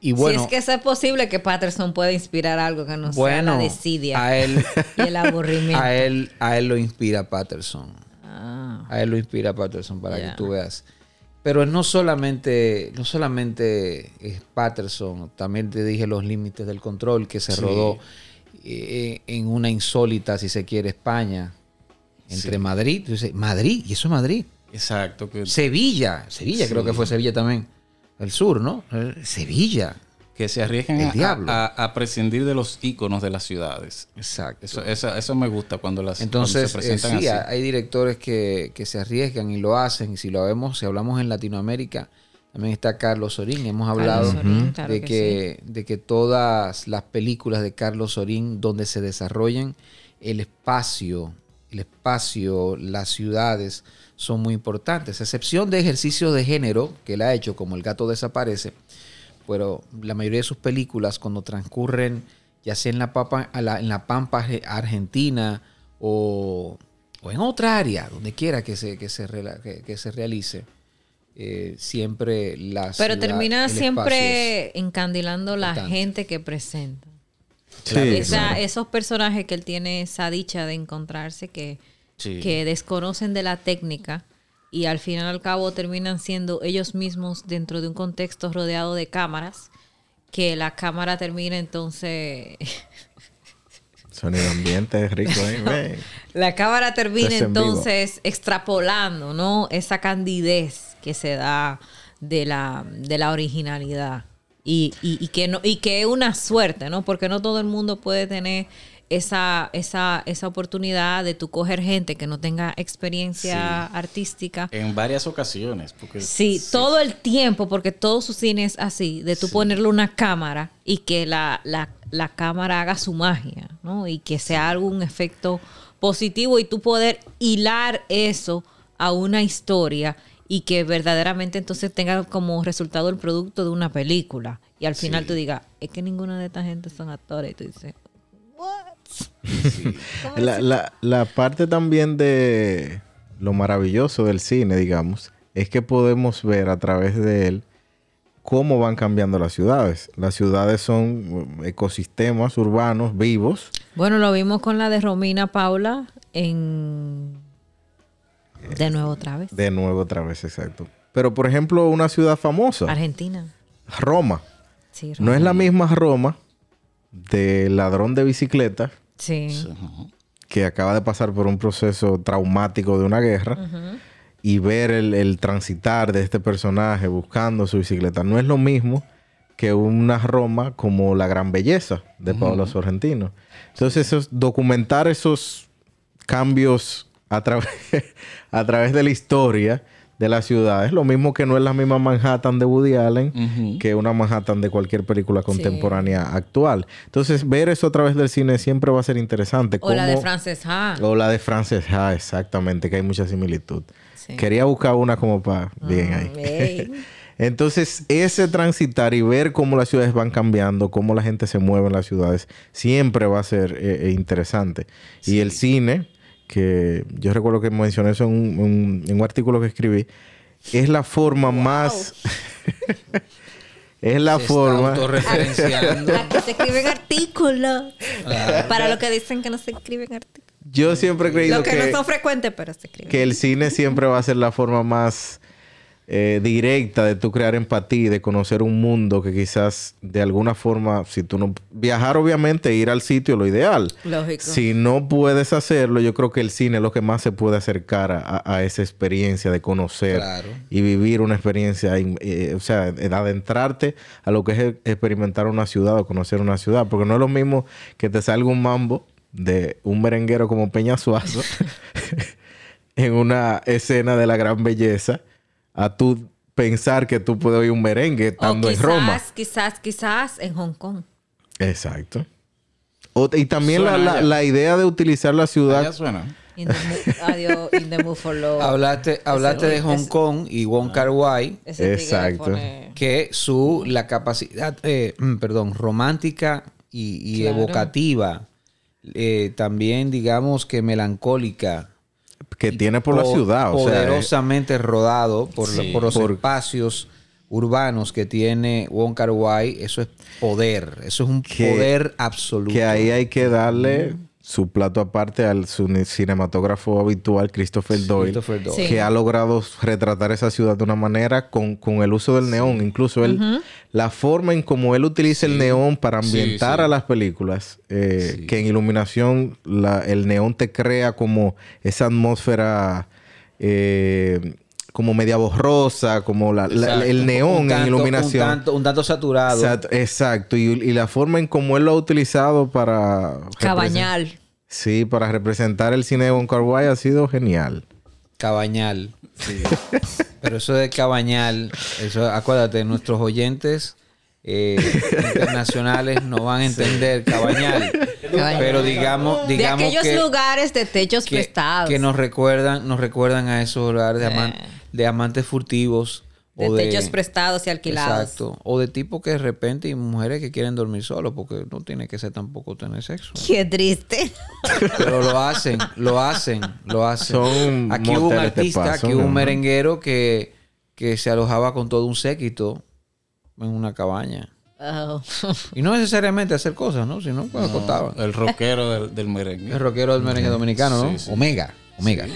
y bueno, si es que eso es posible que Patterson pueda inspirar algo que no sea la desidia a él, y el aburrimiento. a él, a él lo inspira Patterson. Ah, A él lo inspira Patterson para que tú veas. Pero no solamente, no solamente es Patterson, también te dije los límites del control que se Sí. rodó eh, en una insólita, si se quiere, España, entre Sí. Madrid, tú dices, Madrid, y eso es Madrid. Exacto. Que, Sevilla, Sevilla creo que fue Sevilla también, el sur, ¿no? Eh, Sevilla, que se arriesgan El a, diablo. a- a prescindir de los íconos de las ciudades. exacto. Eso, eso, eso me gusta cuando las cuando Entonces, se eh, presentan sí, así. hay directores que, que se arriesgan y lo hacen. Y si lo vemos, si hablamos en Latinoamérica, también está Carlos Sorín. Hemos hablado Sorín, claro de, que que, de que todas las películas de Carlos Sorín donde se desarrollan el espacio, el espacio, las ciudades son muy importantes. A excepción de ejercicios de género que él ha hecho, como El gato desaparece, pero la mayoría de sus películas cuando transcurren ya sea en la, papa, a la- en la Pampa arge- Argentina o, o en otra área, donde quiera que se, que se, rela- que, que se realice, eh, siempre las... pero termina siempre encandilando la gente que presenta. Sí, Esa- claro. Esos personajes que él tiene esa dicha de encontrarse que, Sí. que desconocen de la técnica y al final al cabo terminan siendo ellos mismos dentro de un contexto rodeado de cámaras que la cámara termina entonces Sonido ambiente rico ahí. ve. la cámara termina en entonces extrapolando no esa candidez que se da de la de la originalidad y, y- y que no y que es una suerte no porque no todo el mundo puede tener esa, esa, esa oportunidad de tú coger gente que no tenga experiencia artística. En varias ocasiones. Porque, Sí, todo el tiempo, porque todo su cine es así, de tú ponerle una cámara y que la, la, la cámara haga su magia, ¿no? Y que sea algún efecto positivo y tú poder hilar eso a una historia y que verdaderamente entonces tenga como resultado el producto de una película. Y al final tú digas, es que ninguna de esta gente son actores. Y tú dices, ¿what? La, la- la parte también de lo maravilloso del cine, digamos, es que podemos ver a través de él cómo van cambiando las ciudades. Las ciudades son eh, ecosistemas urbanos vivos. Bueno, lo vimos con la de Romina Paula en... De nuevo otra vez. De nuevo otra vez, exacto. Pero, por ejemplo, una ciudad famosa, Argentina. Roma. Sí, No es la misma Roma del ladrón de bicicleta Sí. Que acaba de pasar por un proceso traumático de una guerra y ver el, el transitar de este personaje buscando su bicicleta. No es lo mismo que una Roma como La Gran Belleza de Pablo Sorrentino. Entonces, esos- documentar esos cambios a, través a través de la historia de la ciudad es lo mismo que no es la misma Manhattan de Woody Allen que una Manhattan de cualquier película contemporánea actual. Entonces, ver eso a través del cine siempre va a ser interesante. O la de Frances Ha. o la de Frances Ha, exactamente, que hay mucha similitud. Sí. Quería buscar una como para... Bien Mm, ahí. Entonces, ese transitar y ver cómo las ciudades van cambiando, cómo la gente se mueve en las ciudades, siempre va a ser eh, eh, interesante. Y el cine, que yo recuerdo que mencioné eso en un, un- en un artículo que escribí, es la forma más... es la Se está forma... autorreferenciando. La que se escriben artículos. Para lo que dicen que no se escriben artículos. Yo siempre he creído Lo que, que... no son frecuentes, pero se escriben. que el cine siempre va a ser la forma más eh, directa de tú crear empatía y de conocer un mundo que quizás de alguna forma, si tú no... Viajar obviamente, ir al sitio, lo ideal. Lógico. Si no puedes hacerlo, yo creo que el cine es lo que más se puede acercar a, a- esa experiencia de conocer Claro. y vivir una experiencia, eh, o sea, de adentrarte a lo que es experimentar una ciudad o conocer una ciudad, porque no es lo mismo que te salga un mambo de un merenguero como Peña Suazo en una escena de la gran belleza a tú pensar que tú puedes oír un merengue O estando en quizás, Roma. quizás, quizás en Hong Kong. Exacto. O- y también la, la- idea de utilizar la ciudad. Ya suena. In the mo- adiós, in the mood for love. Hablaste, hablaste de ese- Hong Kong y Wong Kar Wai, Ese tigre Exacto. pone- que su la capacidad, eh, mm, perdón, romántica y, y Claro. evocativa, eh, también digamos que melancólica, que tiene por la ciudad. O sea, eh, poderosamente rodado por, Sí. por los Por- espacios urbanos que tiene Wong Kar Wai, eso es poder, eso es un Que- poder absoluto. que ahí hay que darle su plato aparte al su cinematógrafo habitual, Christopher Doyle, Christopher Doyle. Sí. que ha logrado retratar esa ciudad de una manera con, con el uso del neón. Incluso él, la forma en cómo él utiliza el neón para Sí, ambientar sí. a las películas, eh, Sí. que en iluminación la- el neón te crea como esa atmósfera... eh, como media borrosa, como la- el neón en iluminación. Un tanto, un tanto saturado. Exacto, exacto. Y, y la forma en cómo él lo ha utilizado para... Cabañal. Sí, para representar el cine de Wai ha sido genial. Cabañal. Pero eso de Cabañal, eso, acuérdate, nuestros oyentes eh, internacionales no van a entender Cabañal. Cabañal. Pero digamos, De digamos aquellos que, lugares de techos que, prestados. que nos recuerdan, nos recuerdan a esos lugares de, aman- Eh. de amantes furtivos. de o techos prestados y alquilados. Exacto. O de tipos que de repente y mujeres que quieren dormir solos, porque no tiene que ser tampoco tener sexo. Qué triste. Pero lo hacen, lo hacen, lo hacen. Son aquí hubo un de artista, paso, aquí hubo un merenguero que, que se alojaba con todo un séquito en una cabaña. Oh. Y no necesariamente hacer cosas, ¿no? Sino pues acostaban. El rockero del, del merengue. El rockero del merengue dominicano, ¿no? Sí, sí. Omega, Omega.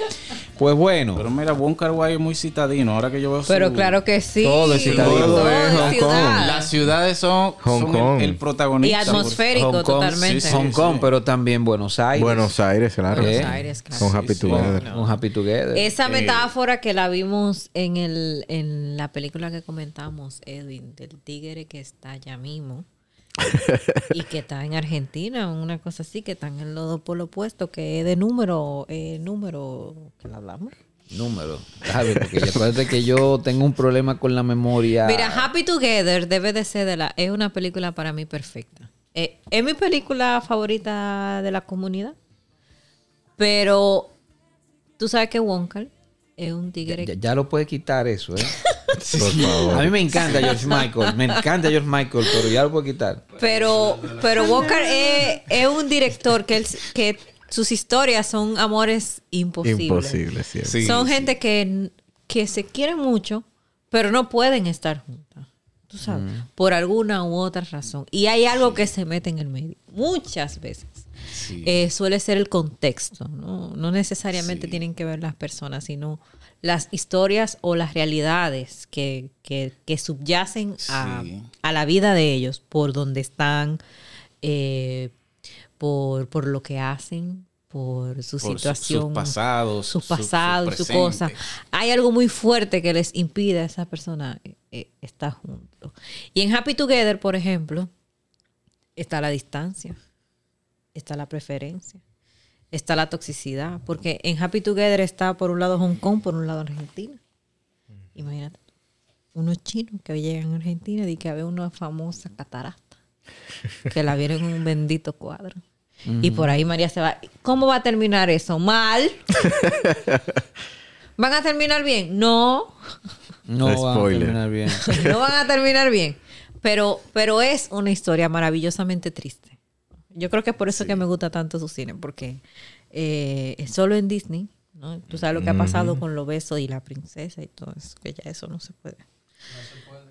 Pues bueno, Pero mira, Wong Kar Wai es muy citadino. Ahora que yo veo Pero su- claro que sí. Todo es citadino. Todo es Hong ciudad. Las ciudades son, Hong son Kong. el, el Y protagonista. atmosférico Hong Kong, totalmente. sí, sí. Hong Kong, pero también Buenos Aires. Buenos Aires, claro. Buenos Buenos Eh, Aires, claro. Con Happy sí. Together. Con, con Happy Together. Esa Eh, metáfora que la vimos en, el, en la película que comentamos, Edwin, del tigre que está allá mismo y que está en Argentina, una cosa así, que están en los dos polos opuestos, que es de número, eh, número que le hablamos. Número. Déjame, porque acuérdate que yo tengo un problema con la memoria. Mira, Happy Together debe de ser de la, es una película para mí perfecta. Eh, es mi película favorita de la comunidad, pero tú sabes que Wonka es un tigre ya, ya lo puede quitar eso, ¿eh? Por favor. A mí me encanta George Michael. Me encanta George Michael, pero ya lo puedo quitar. Pero, pero Walker es, es un director que, él- que sus historias son amores imposibles. Imposible, cierto. Sí, son sí. gente que, que se quieren mucho, pero no pueden estar juntas. Tú sabes, por alguna u otra razón. Y hay algo que se mete en el medio. Muchas veces. Sí. Eh, suele ser el contexto, ¿no? No necesariamente Sí. tienen que ver las personas, sino las historias o las realidades que, que- que subyacen a, Sí. a la vida de ellos, por donde están, eh, por, por lo que hacen, por su Por situación. sus pasados, Su su- cosa. Hay algo muy fuerte que les impide a esa persona eh, eh, estar juntos. Y en Happy Together, por ejemplo, está la distancia, está la preferencia, está la toxicidad. Porque en Happy Together está por un lado Hong Kong, por un lado Argentina. Imagínate, unos chinos que llegan a Argentina y que había una famosa catarata, que la vieron en un bendito cuadro. Y por ahí María se va. ¿Cómo va a terminar eso? Mal. ¿Van a terminar bien? No. No va a terminar bien. no van a terminar bien. Pero, pero es una historia maravillosamente triste. Yo creo que es por eso que me gusta tanto su cine, porque eh, es solo en Disney, ¿no? Tú sabes lo que ha pasado con los besos y la princesa y todo eso, que ya eso no se puede.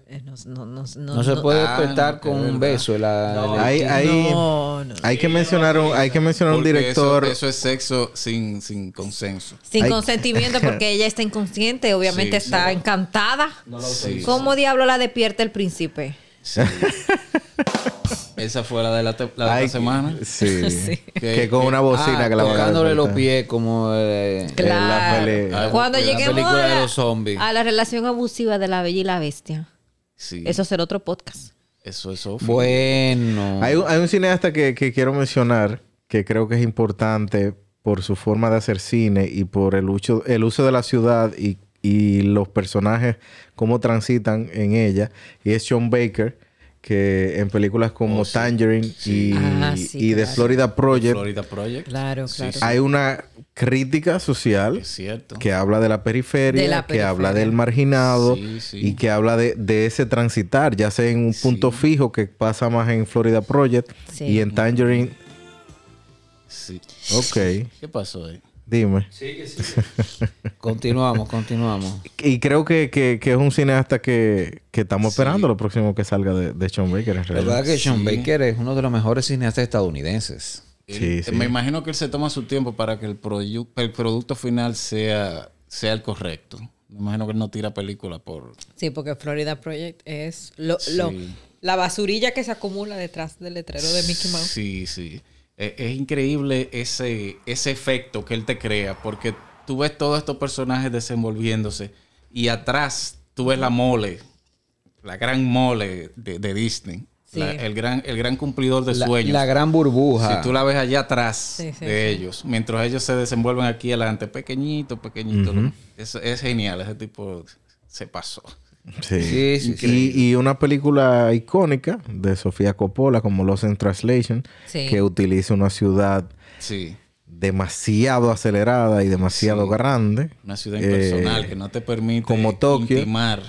Eh, No, no, no, no, No se puede Ah, despertar no, con un beso. La, Hay, hay, No, no. hay que mencionar un, hay que mencionar un director. Eso, eso es sexo sin, sin consenso. Sin Hay- consentimiento porque ella está inconsciente, obviamente Sí, está encantada. ¿Cómo diablo la despierta el príncipe? Sí. Esa fue la de la, la de semana. Sí. Sí. Que con una bocina Ah, que la tocándole los pies como eh, Claro. pele- Ah, Cuando la lleguemos película a de la, los zombies. a la relación abusiva de la bella y la bestia, Sí. eso será otro podcast. Eso es Sophie. Bueno. Hay, un- hay un cineasta que, que quiero mencionar que creo que es importante por su forma de hacer cine y por el uso, el uso de la ciudad y, y los personajes, cómo transitan en ella. Y es Sean Baker, que en películas como Oh, sí. Tangerine Sí. y, Ah, sí, y The. Florida Project, Florida Project. Claro, hay una crítica social Es cierto. que habla de la periferia, De la que habla del marginado Sí, sí. y que habla de, de ese transitar, ya sea en un punto Sí. fijo que pasa más en Florida Project Sí. y en Tangerine. Sí. Ok, ¿Qué pasó ahí? Dime. Continuamos, continuamos. Y creo que, que- que es un cineasta que, que estamos Sí. esperando lo próximo que salga de, de Sean Baker en La verdad que Sean Sí. Baker es uno de los mejores cineastas estadounidenses. Sí, Él- sí. Me imagino que él se toma su tiempo para que el, el producto final sea, sea el correcto. Me imagino que él no tira película por... Sí, porque Florida Project es lo, Sí. lo- la basurilla que se acumula detrás del letrero de Mickey Mouse. Sí, sí. Es, es increíble ese, ese efecto que él te crea, porque tú ves todos estos personajes desenvolviéndose y atrás tú ves la mole, la gran mole de, de Disney, Sí. La- el, gran, el gran cumplidor de La, sueños. la gran burbuja. Si tú la ves allá atrás Sí, sí, de sí. ellos, mientras ellos se desenvuelven aquí adelante, pequeñito, pequeñito. es, es genial, ese tipo se pasó. Sí. Sí, sí, sí. Y, y una película icónica de Sofía Coppola como Lost in Translation, Sí. que utiliza una ciudad Sí, demasiado acelerada y demasiado Sí. grande. una ciudad Eh, impersonal que no te permite como Tokio. intimar.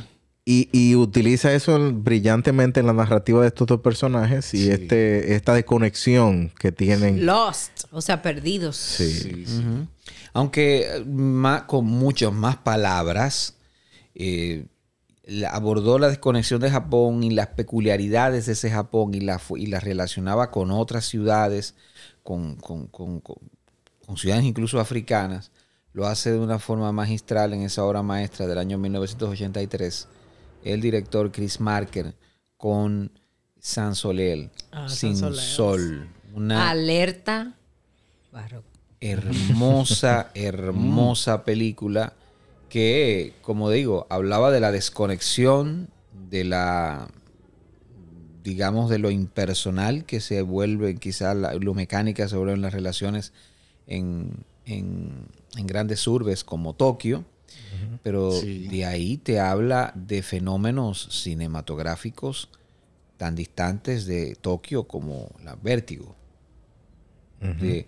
Y, y utiliza eso en- brillantemente en la narrativa de estos dos personajes y Sí. este esta desconexión que tienen. Lost, o sea, perdidos. Sí. Sí, sí. Ujú. Aunque eh, ma- con muchas más palabras, eh, abordó la desconexión de Japón y las peculiaridades de ese Japón y la, fu- y la relacionaba con otras ciudades, con, con- con- con- con ciudades incluso africanas. Lo hace de una forma magistral en esa obra maestra del año 1983. El director Chris Marker con San Soleil, Ah, Sin. Sol. Una Alerta. hermosa, hermosa película que, como digo, hablaba de la desconexión, de la, digamos, de lo impersonal que se vuelve, quizás lo mecánica se vuelven las relaciones en, en- en grandes urbes como Tokio, pero Sí. de ahí te habla de fenómenos cinematográficos tan distantes de Tokio como la Vértigo. De,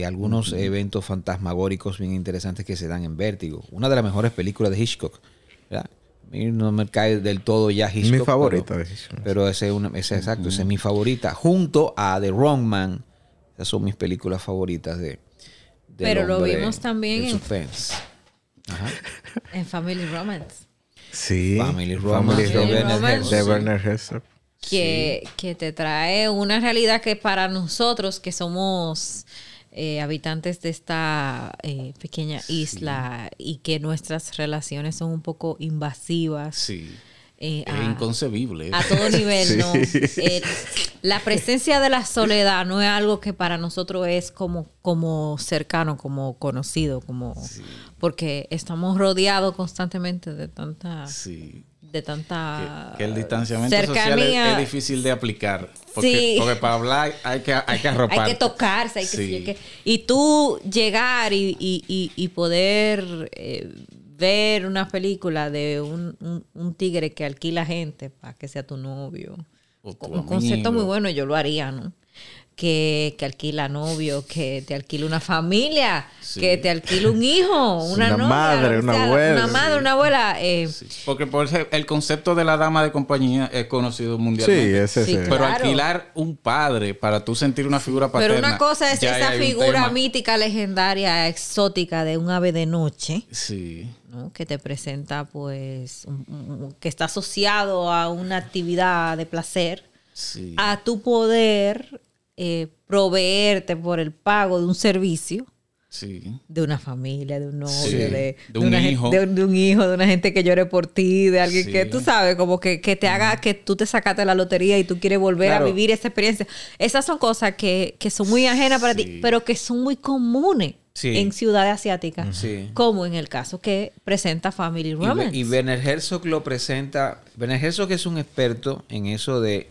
de algunos eventos fantasmagóricos bien interesantes que se dan en Vértigo. Una de las mejores películas de Hitchcock. ¿verdad? A mí no me cae del todo ya Hitchcock. Mi favorita Pero, de Hitchcock. pero ese es una, ese, exacto, esa es mi favorita. Junto a The Wrong Man. Esas son mis películas favoritas de. Pero lo vimos también en- suspense. Ajá. En Family Romance. Sí. Family Romance de Werner Romance de Herzog. Werner Herzog. que, que te trae una realidad que para nosotros que somos eh, habitantes de esta eh, pequeña isla y que nuestras relaciones son un poco invasivas Sí. eh, Es a, inconcebible. a todo nivel, Sí. ¿no? Eh, la presencia de la soledad no es algo que para nosotros es como, como cercano, como conocido, como porque estamos rodeados constantemente de tanta Sí. De tanta Que, que el distanciamiento social es, cercanía. es difícil de aplicar. Porque, Sí. porque para hablar hay que, hay que. Hay que tocarse, hay que, Sí. hay que- y tú llegar y, y- y- y poder eh, ver una película de un, un- un tigre que alquila gente para que sea tu novio. O tu un concepto muy bueno, yo lo haría, ¿no? Que, que alquila novio, que te alquila una familia, Sí. que te alquila un hijo, una, Una novia, madre, o una sea, abuela, Una madre, sí. una abuela. eh, Sí. Porque por ese- el concepto de la dama de compañía es conocido Sí, mundialmente. ese Sí, es. Pero Claro. alquilar un padre para tú sentir una figura paterna. Pero una cosa es esa figura mítica, legendaria, exótica de un ave de noche, Sí. ¿no? que te presenta, pues, un- un- que está asociado a una actividad de placer, Sí. a tu poder eh, proveerte por el pago de un servicio Sí. de una familia, de un novio, Sí. de, De un hijo. de, de un hijo, de una gente que llore por ti, de alguien Sí. que tú sabes, como que, que te haga que tú te sacaste la lotería y tú quieres volver Claro. a vivir esa experiencia. Esas son cosas que, que son muy ajenas para ti, pero que son muy comunes Sí. en ciudades asiáticas, Sí. como en el caso que presenta Family Y, Romance. y Werner Herzog lo presenta. Werner Herzog es un experto en eso de,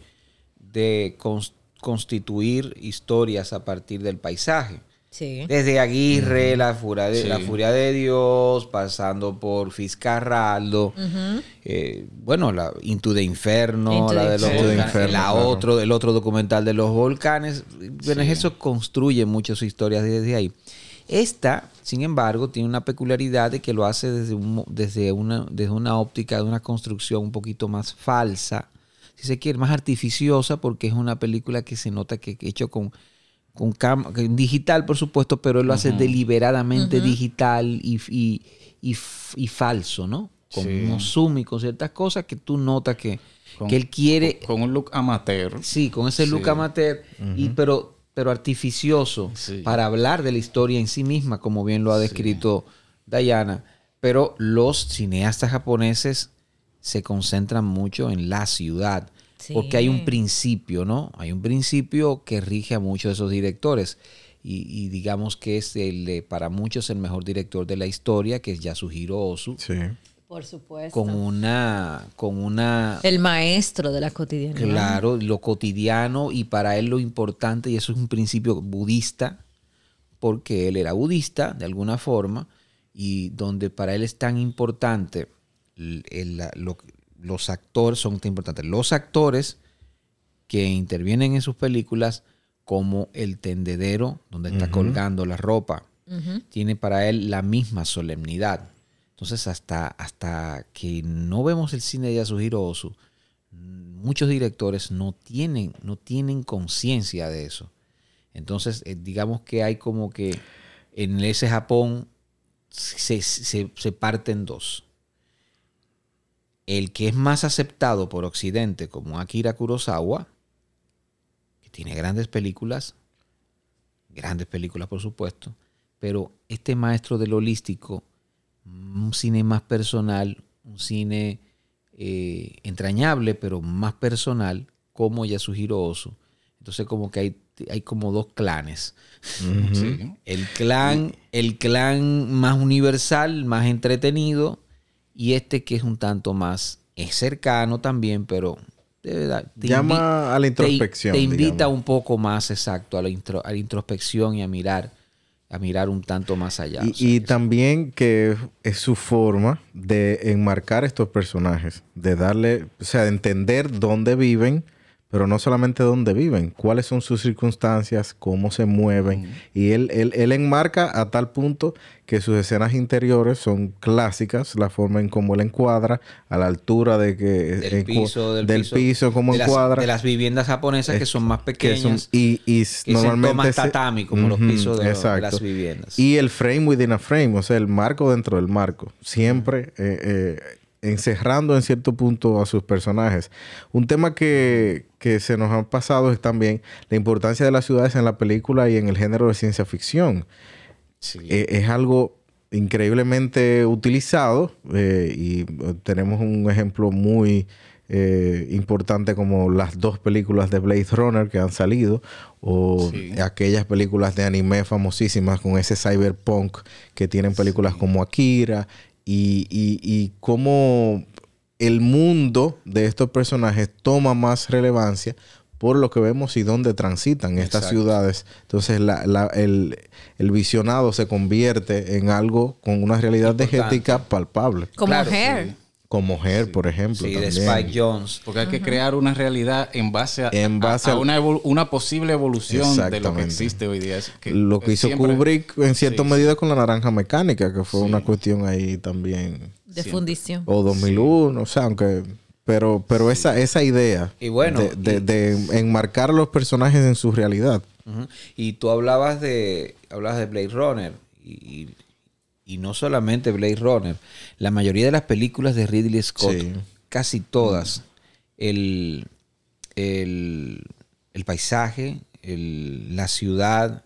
de cons- constituir historias a partir del paisaje. Sí. Desde Aguirre, la, furia de, Sí. la Furia de Dios, pasando por Fiscarraldo, eh, bueno, la Into the Inferno, Into la de los volcanes, Inferno, la claro. otro, el otro documental de los volcanes. Bueno, eso construye muchas historias desde ahí. Esta, sin embargo, tiene una peculiaridad de que lo hace desde, un desde, una, desde una óptica de una construcción un poquito más falsa, si se quiere, más artificiosa, porque es una película que se nota que que hecho con, con cam- digital, por supuesto, pero él lo hace deliberadamente digital y, y, y falso, ¿no? Con Sí. unos zoom y con ciertas cosas que tú notas que, Con- que él quiere, Con un look amateur. sí, con ese look Sí. amateur, y, pero, pero artificioso Sí. para hablar de la historia en sí misma, como bien lo ha descrito Diana. Pero los cineastas japoneses se concentran mucho en la ciudad. Sí. Porque hay un principio, ¿no? Hay un principio que rige a muchos de esos directores. Y, y digamos que es el de, para muchos el mejor director de la historia, que es Yasuhiro Ozu, Sí. Por supuesto. con una, con una El maestro de la cotidianidad. Claro, lo cotidiano y para él lo importante, y eso es un principio budista, porque él era budista de alguna forma, y donde para él es tan importante, el- el- la- lo- los actores son tan importantes, los actores que intervienen en sus películas como el tendedero donde está colgando la ropa, tiene para él la misma solemnidad. Entonces, hasta, hasta que no vemos el cine de Yasuhiro Ozu, muchos directores no tienen, no tienen conciencia de eso. Entonces, eh, digamos que hay como que en ese Japón se, se, se parte en dos. El que es más aceptado por Occidente, como Akira Kurosawa, que tiene grandes películas, grandes películas por supuesto, pero este maestro del holístico, un cine más personal, un cine eh, entrañable, pero más personal, como Yasuhiro Ozu. Entonces como que hay, hay como dos clanes. Sí. El clan, el clan más universal, más entretenido, y este que es un tanto más, es cercano también, pero de verdad, te Llama a la introspección, Te, invita un poco más, exacto, a la, intro- a la introspección y a mirar, a mirar un tanto más allá. Y, O sea, y que también que es su forma de enmarcar estos personajes, de darle, o sea, de entender dónde viven, pero no solamente dónde viven, cuáles son sus circunstancias, cómo se mueven. Y él, él, él enmarca a tal punto que sus escenas interiores son clásicas, la forma en cómo él encuadra, a la altura de que... del encu- piso, del, del piso, cómo de las- encuadra. de las viviendas japonesas que son más que pequeñas. son- y, y que normalmente tatami, como los pisos de, exacto. las viviendas. Y el frame within a frame, o sea, el marco dentro del marco. Siempre eh, eh, encerrando en cierto punto a sus personajes. Un tema que, que se nos ha pasado es también la importancia de las ciudades en la película y en el género de ciencia ficción. Sí. Eh, es algo increíblemente utilizado eh, y eh, tenemos un ejemplo muy eh, importante como las dos películas de Blade Runner que han salido o Sí. aquellas películas de anime famosísimas con ese cyberpunk que tienen películas como Akira y, y, y cómo el mundo de estos personajes toma más relevancia por lo que vemos y dónde transitan estas Exacto. ciudades. Entonces la- la- el, el visionado se convierte en algo con una realidad Importante. diegética palpable. Como Claro, Hair. Como Her, por ejemplo. sí, de también. Spike Jones. Porque hay que crear una realidad en base a, En base a- a al- una, posible evolución de lo que existe hoy día. Es que lo que hizo siempre- Kubrick en cierta Sí, medida con la naranja mecánica, que fue Sí. una cuestión ahí también. De fundición. O 2001, o sea, aunque... Pero, pero esa, esa idea Y bueno, de, de- y- de enmarcar los personajes en su realidad. Y tú hablabas de, hablabas de Blade Runner. Y, y- no solamente Blade Runner. La mayoría de las películas de Ridley Scott, Sí. casi todas, el, el, el paisaje, el- la ciudad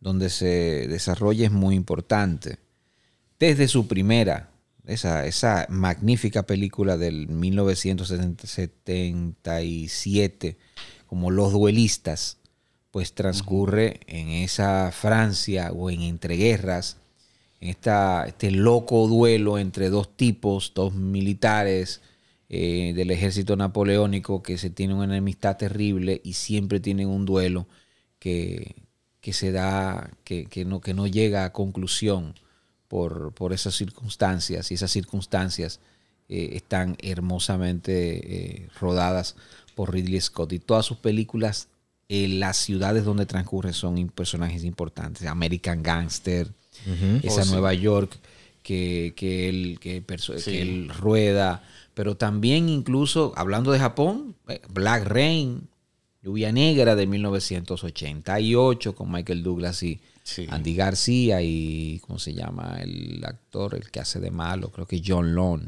donde se desarrolla es muy importante. Desde su primera, esa, esa magnífica película del 1977, como Los Duelistas, pues transcurre en esa Francia o en entreguerras, en este loco duelo entre dos tipos, dos militares eh, del ejército napoleónico que se tienen una enemistad terrible y siempre tienen un duelo que, que se da, que, que no, que no llega a conclusión por, por esas circunstancias. Y esas circunstancias eh, están hermosamente eh, rodadas por Ridley Scott. Y todas sus películas, las ciudades donde transcurren son personajes importantes, American Gangster, esa Oh, sí. Nueva York que, que él, que, perso- Sí. que él rueda, pero también incluso, hablando de Japón, eh, Black Rain, Lluvia Negra de 1988 con Michael Douglas y Sí. Andy García y, ¿cómo se llama? El actor, el que hace de malo, creo que John Lone.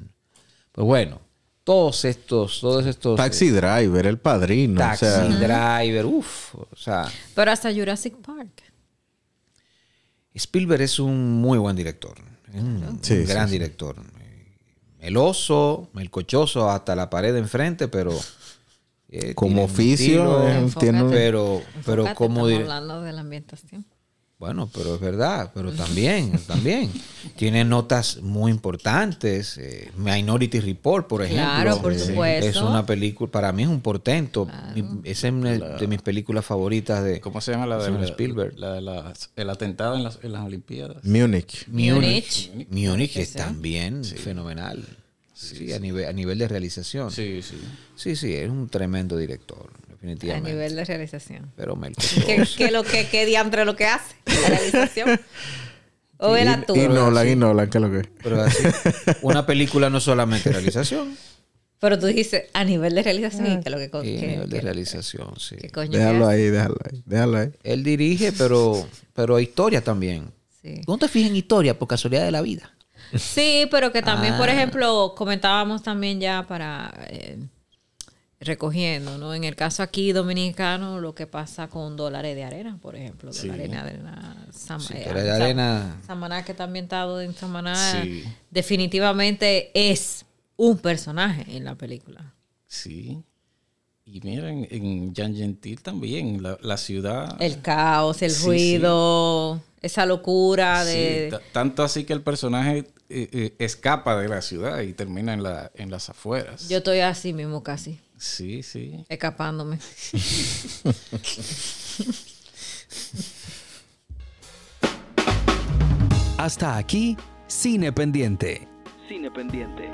Pues bueno, todos estos, todos estos... Taxi eh, Driver, el padrino. o Taxi sea, Driver, uff, o sea, Pero hasta Jurassic Park. Spielberg es un muy buen director, es un, Sí, un gran sí. director. Meloso, melcochoso hasta la pared de enfrente, pero... eh, Como tiene un oficio, estilo, eh, Enfócate. tiene un- pero, pero como estamos hablando de la ambientación. Bueno, pero es verdad, pero también, también. Tiene notas muy importantes. eh, Minority Report, por ejemplo. Claro, por supuesto. Es una película, para mí es un portento. Mi- Esa es una de mis películas favoritas de ¿Cómo se llama la de Spielberg. la de las- el atentado en las, en las Olimpiadas? Múnich. Múnich. Múnich. Es Sí. también fenomenal. Sí, A, nivel, a nivel de realización. Sí. Sí, sí. sí, es un tremendo director, A nivel de realización. Pero me ¿Qué, qué lo que, qué diantre lo que hace? La realización. O Y, actor. y Nolan, y Nolan, ¿qué es lo que? Pero así, una película no solamente realización, Pero tú dijiste a nivel de realización y que lo que, a nivel de realización, sí. Déjalo ahí, déjalo ahí, déjalo ahí. Él dirige, pero, pero historia también. Sí. ¿No te fijas en historia por casualidad de la vida? Sí, pero que también, por Ah. ejemplo, comentábamos también ya para eh, recogiendo, ¿no? En el caso aquí dominicano, lo que pasa con dólares de arena, por ejemplo, Sí. dólares de arena, Sam- Sí, eh, de Sam- Arena. Samaná que está ambientado en Samaná, Sí. definitivamente es un personaje en la película. Sí. Y miren, en Jean Gentil también, la, la ciudad. El caos, el ruido, esa locura de... ta- tanto así que el personaje eh, eh, escapa de la ciudad y termina en, la, en las afueras. Yo estoy así mismo casi, Sí, sí. escapándome. Hasta aquí, Cine Pendiente. Cine Pendiente.